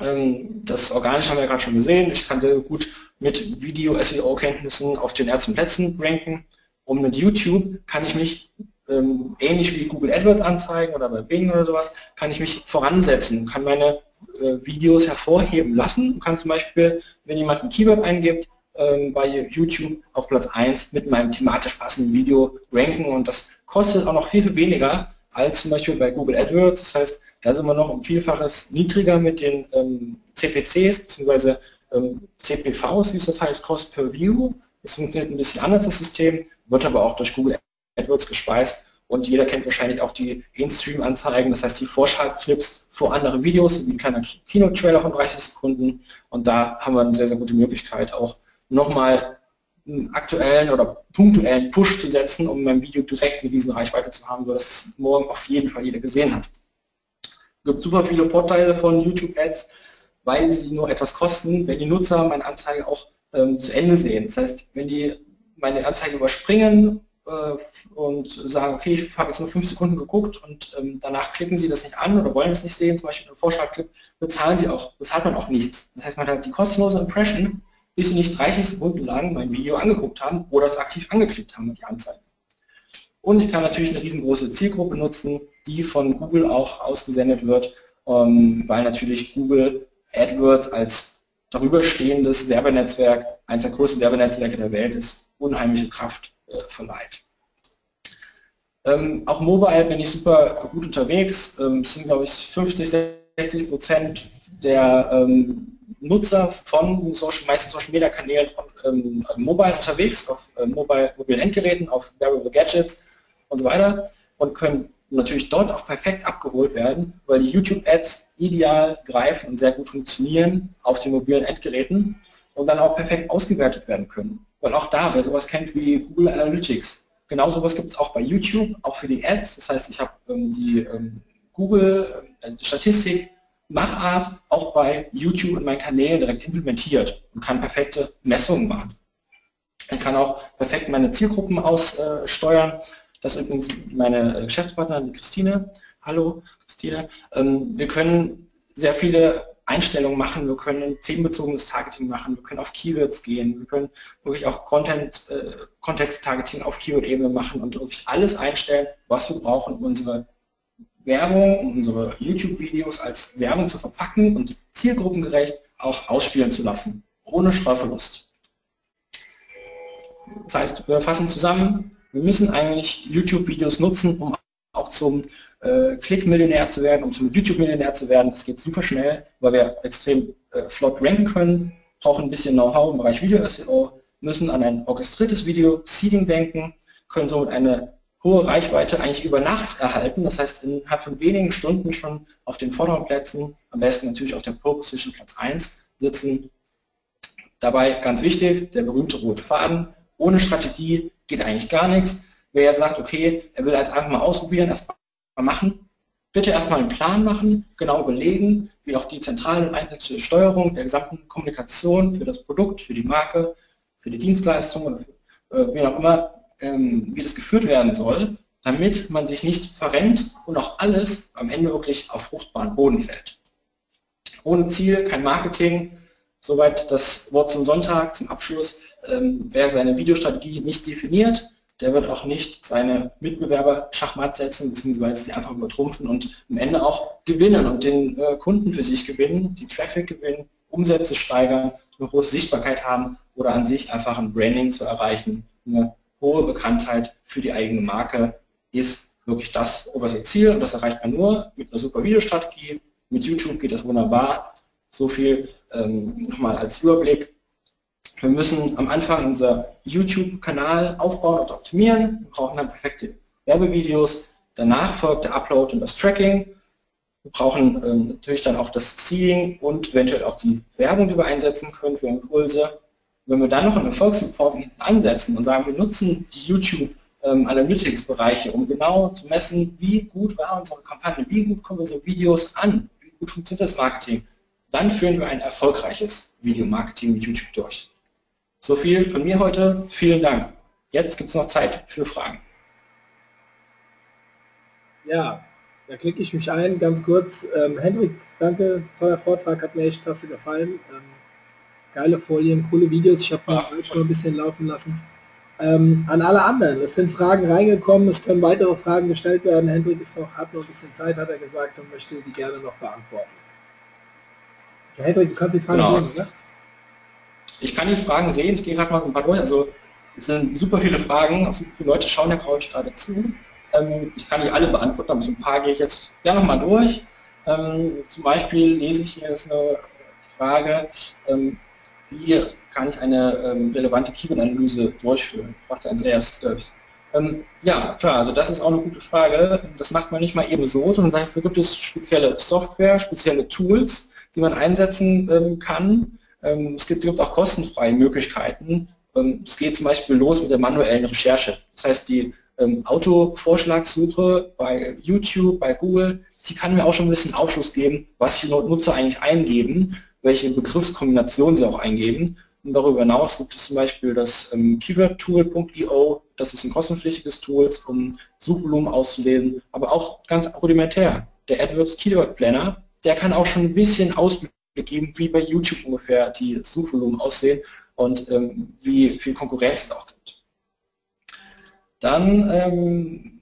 Ähm, das Organische haben wir gerade schon gesehen. Ich kann sehr gut mit Video-SEO-Kenntnissen auf den ersten Plätzen ranken. Und mit YouTube kann ich mich ähm, ähnlich wie Google AdWords anzeigen oder bei Bing oder sowas, kann ich mich voransetzen, kann meine äh, Videos hervorheben lassen, kann zum Beispiel, wenn jemand ein Keyword eingibt, ähm, bei YouTube auf Platz 1 mit meinem thematisch passenden Video ranken und das kostet auch noch viel, viel weniger als zum Beispiel bei Google AdWords. Das heißt, da sind wir noch um Vielfaches niedriger mit den ähm, CPCs bzw. Ähm, CPVs, wie es das heißt, Cost per View. Das funktioniert ein bisschen anders, das System, wird aber auch durch Google AdWords gespeist und jeder kennt wahrscheinlich auch die In-Stream-Anzeigen, das heißt die Vorschaltclips vor andere Videos, wie ein kleiner Kinotrailer von 30 Sekunden und da haben wir eine sehr, sehr gute Möglichkeit auch nochmal einen aktuellen oder punktuellen Push zu setzen, um mein Video direkt eine riesen Reichweite zu haben, was morgen auf jeden Fall jeder gesehen hat. Es gibt super viele Vorteile von YouTube-Ads, weil sie nur etwas kosten, wenn die Nutzer meine Anzeige auch ähm, zu Ende sehen. Das heißt, wenn die meine Anzeige überspringen äh, und sagen, okay, ich habe jetzt nur fünf Sekunden geguckt und ähm, danach klicken sie das nicht an oder wollen es nicht sehen, zum Beispiel im Vorschlagclip, bezahlen sie auch, bezahlt man auch nichts. Das heißt, man hat die kostenlose Impression, bis sie nicht 30 Sekunden lang mein Video angeguckt haben oder es aktiv angeklickt haben mit die Anzeige. Und ich kann natürlich eine riesengroße Zielgruppe nutzen, die von Google auch ausgesendet wird, ähm, weil natürlich Google AdWords als darüberstehendes Werbenetzwerk, eines der größten Werbenetzwerke der Welt ist, unheimliche Kraft äh, verleiht. Ähm, auch Mobile bin ich super gut unterwegs. Ähm, es sind, glaube ich, 50, 60 Prozent der ähm, Nutzer von Social, meisten Social Media Kanälen ähm, mobile unterwegs, auf äh, mobile, mobilen Endgeräten, auf Wearable Gadgets und so weiter und können natürlich dort auch perfekt abgeholt werden, weil die YouTube-Ads ideal greifen und sehr gut funktionieren auf den mobilen Endgeräten und dann auch perfekt ausgewertet werden können. Und auch da, wer sowas kennt wie Google Analytics, genau sowas gibt es auch bei YouTube, auch für die Ads. Das heißt, ich habe ähm, die ähm, Google äh, auch bei YouTube und meinen Kanälen direkt implementiert und kann perfekte Messungen machen. Ich kann auch perfekt meine Zielgruppen aussteuern. Das ist übrigens meine Geschäftspartnerin Christine. Hallo Christine. Ähm, wir können sehr viele Einstellungen machen, wir können themenbezogenes Targeting machen, wir können auf Keywords gehen, wir können wirklich auch Content, äh, Kontext-Targeting auf Keyword-Ebene machen und wirklich alles einstellen, was wir brauchen, um unsere Werbung, unsere YouTube-Videos als Werbung zu verpacken und zielgruppengerecht auch ausspielen zu lassen, ohne Streuverlust. Das heißt, wir fassen zusammen, wir müssen eigentlich YouTube-Videos nutzen, um auch zum äh, Klick-Millionär zu werden, um zum YouTube-Millionär zu werden. Das geht super schnell, weil wir extrem äh, flott ranken können, brauchen ein bisschen Know-how im Bereich Video-SEO, müssen an ein orchestriertes Video-Seeding denken, können somit eine hohe Reichweite eigentlich über Nacht erhalten. Das heißt, innerhalb von wenigen Stunden schon auf den vorderen Plätzen, am besten natürlich auf der Pole Position Platz 1 sitzen. Dabei ganz wichtig, der berühmte rote Faden. Ohne Strategie geht eigentlich gar nichts. Wer jetzt sagt, okay, er will jetzt einfach mal ausprobieren, erst mal machen, bitte erstmal einen Plan machen, genau überlegen, wie auch die zentrale und einheitliche Steuerung der gesamten Kommunikation für das Produkt, für die Marke, für die Dienstleistung oder äh, wie auch immer ähm, wie das geführt werden soll, damit man sich nicht verrennt und auch alles am Ende wirklich auf fruchtbaren Boden fällt. Ohne Ziel, kein Marketing, soweit das Wort zum Sonntag, zum Abschluss, ähm, wer seine Videostrategie nicht definiert, der wird auch nicht seine Mitbewerber Schachmatt setzen, beziehungsweise sie einfach übertrumpfen und am Ende auch gewinnen und den äh, Kunden für sich gewinnen, die Traffic gewinnen, Umsätze steigern, eine große Sichtbarkeit haben oder an sich einfach ein Branding zu erreichen, eine hohe Bekanntheit für die eigene Marke ist wirklich das oberste Ziel und das erreicht man nur mit einer super Videostrategie. Mit YouTube geht das wunderbar. So viel ähm, nochmal als Überblick. Wir müssen am Anfang unser YouTube-Kanal aufbauen und optimieren. Wir brauchen dann perfekte Werbevideos. Danach folgt der Upload und das Tracking. Wir brauchen ähm, natürlich dann auch das Seeding und eventuell auch die Werbung, die wir einsetzen können für Impulse. Wenn wir dann noch einen Erfolgsreport ansetzen und sagen, wir nutzen die YouTube ähm, Analytics-Bereiche, um genau zu messen, wie gut war unsere Kampagne, wie gut kommen unsere Videos an, wie gut funktioniert das Marketing, dann führen wir ein erfolgreiches Videomarketing mit YouTube durch. So viel von mir heute. Vielen Dank. Jetzt gibt es noch Zeit für Fragen. Ja, da klicke ich mich ein, ganz kurz. Ähm, Hendrik, danke, toller Vortrag, hat mir echt klasse gefallen. Ähm, geile Folien, coole Videos. Ich habe mal schon ein bisschen laufen lassen. Ähm, an alle anderen, es sind Fragen reingekommen, es können weitere Fragen gestellt werden. Hendrik ist noch, hat noch ein bisschen Zeit, hat er gesagt, und möchte die gerne noch beantworten. Ja, Hendrik, du kannst die Fragen genau. sehen, oder? Ich kann die Fragen sehen, ich gehe gerade mal ein paar durch. Also es sind super viele Fragen, also viele Leute schauen ja, glaube ich, gerade zu. Ähm, ich kann die alle beantworten, aber so ein paar gehe ich jetzt gerne mal durch. Ähm, zum Beispiel lese ich hier jetzt eine Frage, ähm, wie kann ich eine relevante Keyword-Analyse durchführen? Fragte Andreas. Ähm, ja, klar, also das ist auch eine gute Frage. Das macht man nicht mal eben so, sondern dafür gibt es spezielle Software, spezielle Tools, die man einsetzen kann. Ähm, es gibt, gibt, auch kostenfreie Möglichkeiten. Ähm, es geht zum Beispiel los mit der manuellen Recherche. Das heißt, die ähm, Autovorschlagssuche bei YouTube, bei Google, die kann mir auch schon ein bisschen Aufschluss geben, was die Nutzer eigentlich eingeben welche Begriffskombinationen sie auch eingeben. Und darüber hinaus gibt es zum Beispiel das keywordtool.io, das ist ein kostenpflichtiges Tool, um Suchvolumen auszulesen, aber auch ganz rudimentär. Der AdWords Keyword Planner, der kann auch schon ein bisschen Ausblick geben, wie bei YouTube ungefähr die Suchvolumen aussehen und ähm, wie viel Konkurrenz es auch gibt. Dann ähm,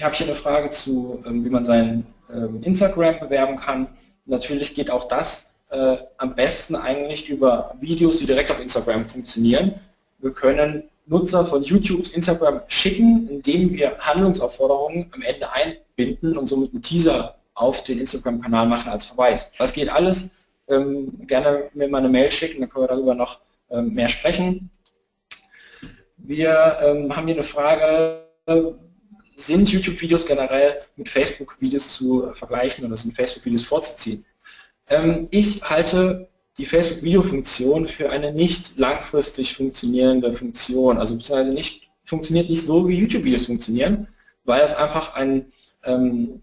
habe ich eine Frage zu, ähm, wie man sein ähm, Instagram bewerben kann. Natürlich geht auch das äh, am besten eigentlich über Videos, die direkt auf Instagram funktionieren. Wir können Nutzer von YouTube zu Instagram schicken, indem wir Handlungsaufforderungen am Ende einbinden und somit einen Teaser auf den Instagram-Kanal machen als Verweis. Das geht alles. Ähm, gerne mir mal eine Mail schicken, dann können wir darüber noch ähm, mehr sprechen. Wir ähm, haben hier eine Frage, sind YouTube-Videos generell mit Facebook-Videos zu vergleichen oder sind Facebook-Videos vorzuziehen? Ähm, ich halte die Facebook-Video-Funktion für eine nicht langfristig funktionierende Funktion. Also beziehungsweise nicht, funktioniert nicht so, wie YouTube-Videos funktionieren, weil es einfach ein, ähm,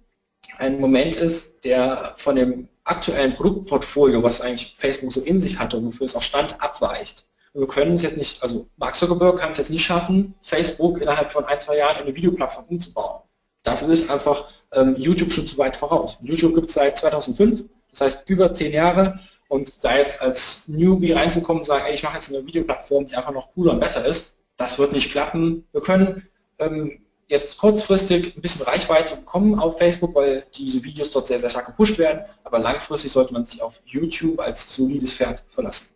ein Moment ist, der von dem aktuellen Produktportfolio, was eigentlich Facebook so in sich hatte und wofür es auch stand, abweicht. Wir können es jetzt nicht, also Mark Zuckerberg kann es jetzt nicht schaffen, Facebook innerhalb von ein, zwei Jahren in eine Videoplattform umzubauen. Dafür ist einfach ähm, YouTube schon zu weit voraus. YouTube gibt es seit 2005 das heißt über zehn Jahre und da jetzt als Newbie reinzukommen und sagen, ey, ich mache jetzt eine Videoplattform, die einfach noch cooler und besser ist, das wird nicht klappen. Wir können ähm, jetzt kurzfristig ein bisschen Reichweite bekommen auf Facebook, weil diese Videos dort sehr, sehr stark gepusht werden, aber langfristig sollte man sich auf YouTube als solides Pferd verlassen.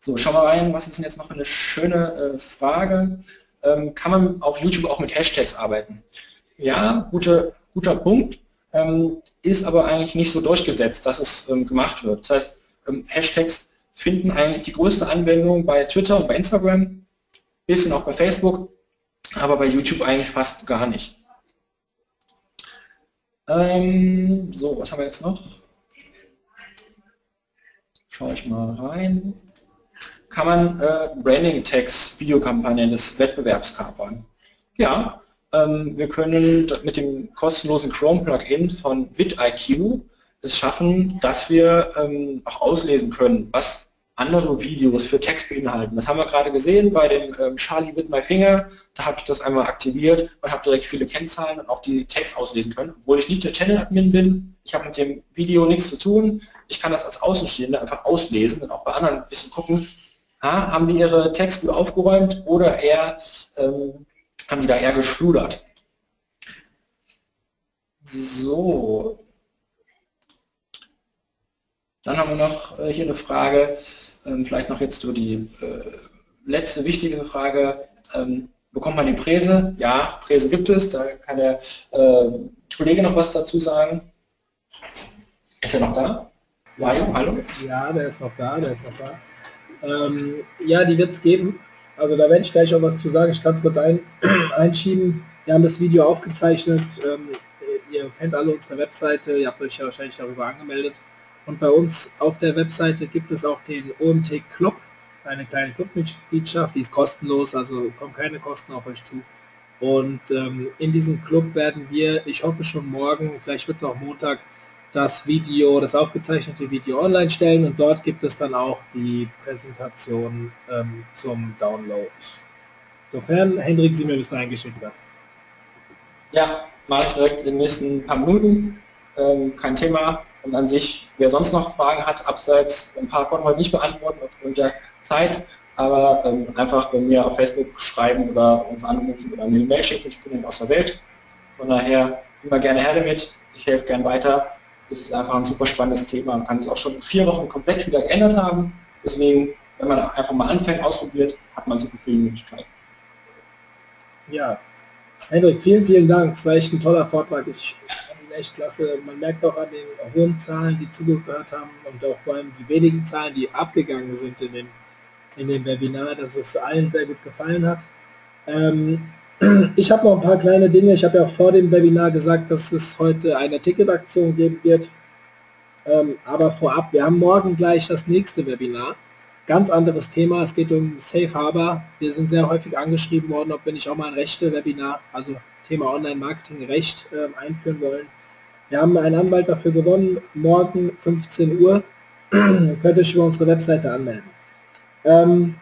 So, schauen wir rein, was ist denn jetzt noch eine schöne äh, Frage? Ähm, kann man auf YouTube auch mit Hashtags arbeiten? Ja, gute, guter Punkt ähm, ist aber eigentlich nicht so durchgesetzt, dass es ähm, gemacht wird. Das heißt, Hashtags finden eigentlich die größte Anwendung bei Twitter und bei Instagram, bisschen auch bei Facebook, aber bei YouTube eigentlich fast gar nicht. Ähm, so, was haben wir jetzt noch? Schaue ich mal rein. Kann man äh, Branding-Tags, Videokampagnen des Wettbewerbs kapern? Ja, ähm, wir können mit dem kostenlosen Chrome-Plugin von vidIQ es schaffen, dass wir ähm, auch auslesen können, was andere Videos für Text beinhalten. Das haben wir gerade gesehen bei dem ähm, Charlie with my finger. Da habe ich das einmal aktiviert und habe direkt viele Kennzahlen und auch die Text auslesen können, obwohl ich nicht der Channel-Admin bin. Ich habe mit dem Video nichts zu tun. Ich kann das als Außenstehender einfach auslesen und auch bei anderen ein bisschen gucken, ha, haben Sie Ihre Texte aufgeräumt oder eher ähm, haben die da eher geschludert? So. Dann haben wir noch äh, hier eine Frage, vielleicht noch jetzt so die äh, letzte wichtige Frage. Ähm, bekommt man die Präse? Ja, Präse gibt es, da kann der äh, Kollege noch was dazu sagen. Ist er noch da? Mario, hallo? Ja, der ist noch da, der ist noch da. Ähm, ja, die wird es geben. Also da werde ich gleich auch was zu sagen. Ich kann es kurz ein, einschieben. Wir haben das Video aufgezeichnet. Ähm, ihr kennt alle unsere Webseite. Ihr habt euch ja wahrscheinlich darüber angemeldet. Und bei uns auf der Webseite gibt es auch den OMT Club, eine kleine Clubmitgliedschaft, die ist kostenlos, also es kommen keine Kosten auf euch zu. Und ähm, in diesem Club werden wir, ich hoffe schon morgen, vielleicht wird es auch Montag, das Video, das aufgezeichnete Video online stellen und dort gibt es dann auch die Präsentation ähm, zum Download. Sofern Hendrik sie mir bis dahin geschickt hat. Ja, ich direkt in den nächsten paar Minuten. Ähm, kein Thema. Und an sich, wer sonst noch Fragen hat, abseits, ein paar konnten wir nicht beantworten aufgrund der Zeit, aber ähm, einfach bei mir auf Facebook schreiben oder uns anrufen oder mir eine Mail schicken, ich bin aus der Welt. Von daher immer gerne her damit, ich helfe gern weiter. Es ist einfach ein super spannendes Thema. Man kann es auch schon vier Wochen komplett wieder geändert haben. Deswegen, wenn man einfach mal anfängt, ausprobiert, hat man super viele Möglichkeiten. Ja, Hendrik, vielen, vielen Dank. Es war echt ein toller Vortrag. Ich echt klasse. Man merkt auch an den hohen Zahlen, die zugehört haben und auch vor allem die wenigen Zahlen, die abgegangen sind in dem, in dem Webinar, dass es allen sehr gut gefallen hat. Ähm, ich habe noch ein paar kleine Dinge. Ich habe ja auch vor dem Webinar gesagt, dass es heute eine Ticketaktion geben wird. Ähm, aber vorab, wir haben morgen gleich das nächste Webinar. Ganz anderes Thema, es geht um Safe Harbor. Wir sind sehr häufig angeschrieben worden, ob wir nicht auch mal ein Rechte-Webinar, also Thema Online-Marketing Recht äh, einführen wollen. Wir haben einen Anwalt dafür gewonnen. Morgen 15 Uhr könnt ihr euch über unsere Webseite anmelden. Ähm,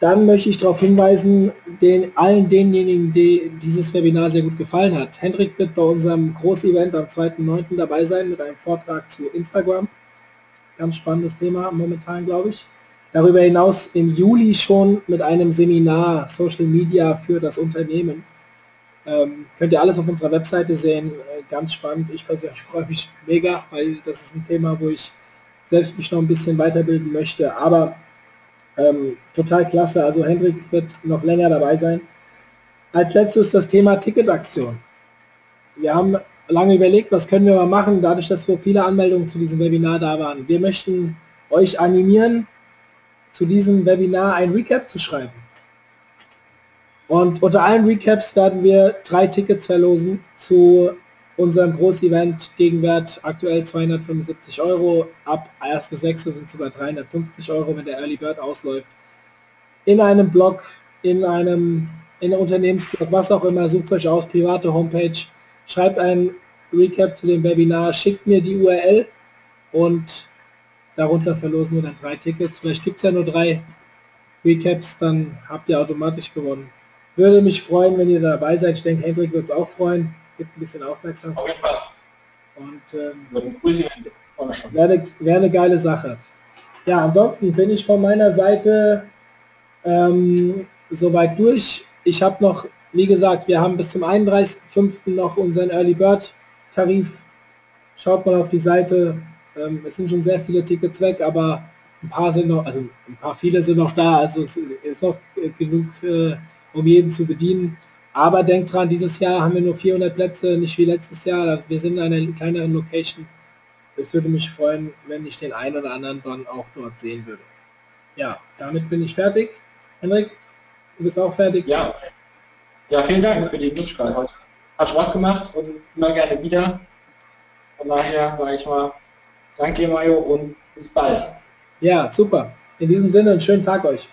dann möchte ich darauf hinweisen, den, allen denjenigen, die dieses Webinar sehr gut gefallen hat. Hendrik wird bei unserem Großevent am 2.9. dabei sein mit einem Vortrag zu Instagram. Ganz spannendes Thema momentan, glaube ich. Darüber hinaus im Juli schon mit einem Seminar Social Media für das Unternehmen. Ähm, könnt ihr alles auf unserer Webseite sehen. Äh, ganz spannend. Ich persönlich freue mich mega, weil das ist ein Thema, wo ich selbst mich noch ein bisschen weiterbilden möchte. Aber ähm, total klasse. Also Hendrik wird noch länger dabei sein. Als letztes das Thema Ticketaktion. Wir haben lange überlegt, was können wir mal machen, dadurch, dass so viele Anmeldungen zu diesem Webinar da waren. Wir möchten euch animieren, zu diesem Webinar ein Recap zu schreiben. Und unter allen Recaps werden wir drei Tickets verlosen zu unserem Großevent. Gegenwert aktuell 275 Euro. Ab 1.6. sind sogar 350 Euro, wenn der Early Bird ausläuft. In einem Blog, in einem in Unternehmensblog, was auch immer, sucht euch aus, private Homepage, schreibt ein Recap zu dem Webinar, schickt mir die URL und darunter verlosen wir dann drei Tickets. Vielleicht gibt es ja nur drei Recaps, dann habt ihr automatisch gewonnen. Würde mich freuen, wenn ihr dabei seid. Ich denke, Hendrik wird es auch freuen. Gibt ein bisschen Aufmerksamkeit. Und ähm, wäre, wäre eine geile Sache. Ja, ansonsten bin ich von meiner Seite ähm, soweit durch. Ich habe noch, wie gesagt, wir haben bis zum 31.05. noch unseren Early Bird Tarif. Schaut mal auf die Seite. Ähm, es sind schon sehr viele Tickets weg, aber ein paar sind noch, also ein paar viele sind noch da. Also es ist noch genug äh, um jeden zu bedienen. Aber denkt dran, dieses Jahr haben wir nur 400 Plätze, nicht wie letztes Jahr. Wir sind in einer kleineren Location. Es würde mich freuen, wenn ich den einen oder anderen dann auch dort sehen würde. Ja, damit bin ich fertig. Henrik, du bist auch fertig? Ja. Ja, vielen Dank für die Möglichkeit heute. Hat Spaß gemacht und immer gerne wieder. Von daher sage ich mal, danke Mario und bis bald. Ja, super. In diesem Sinne, einen schönen Tag euch.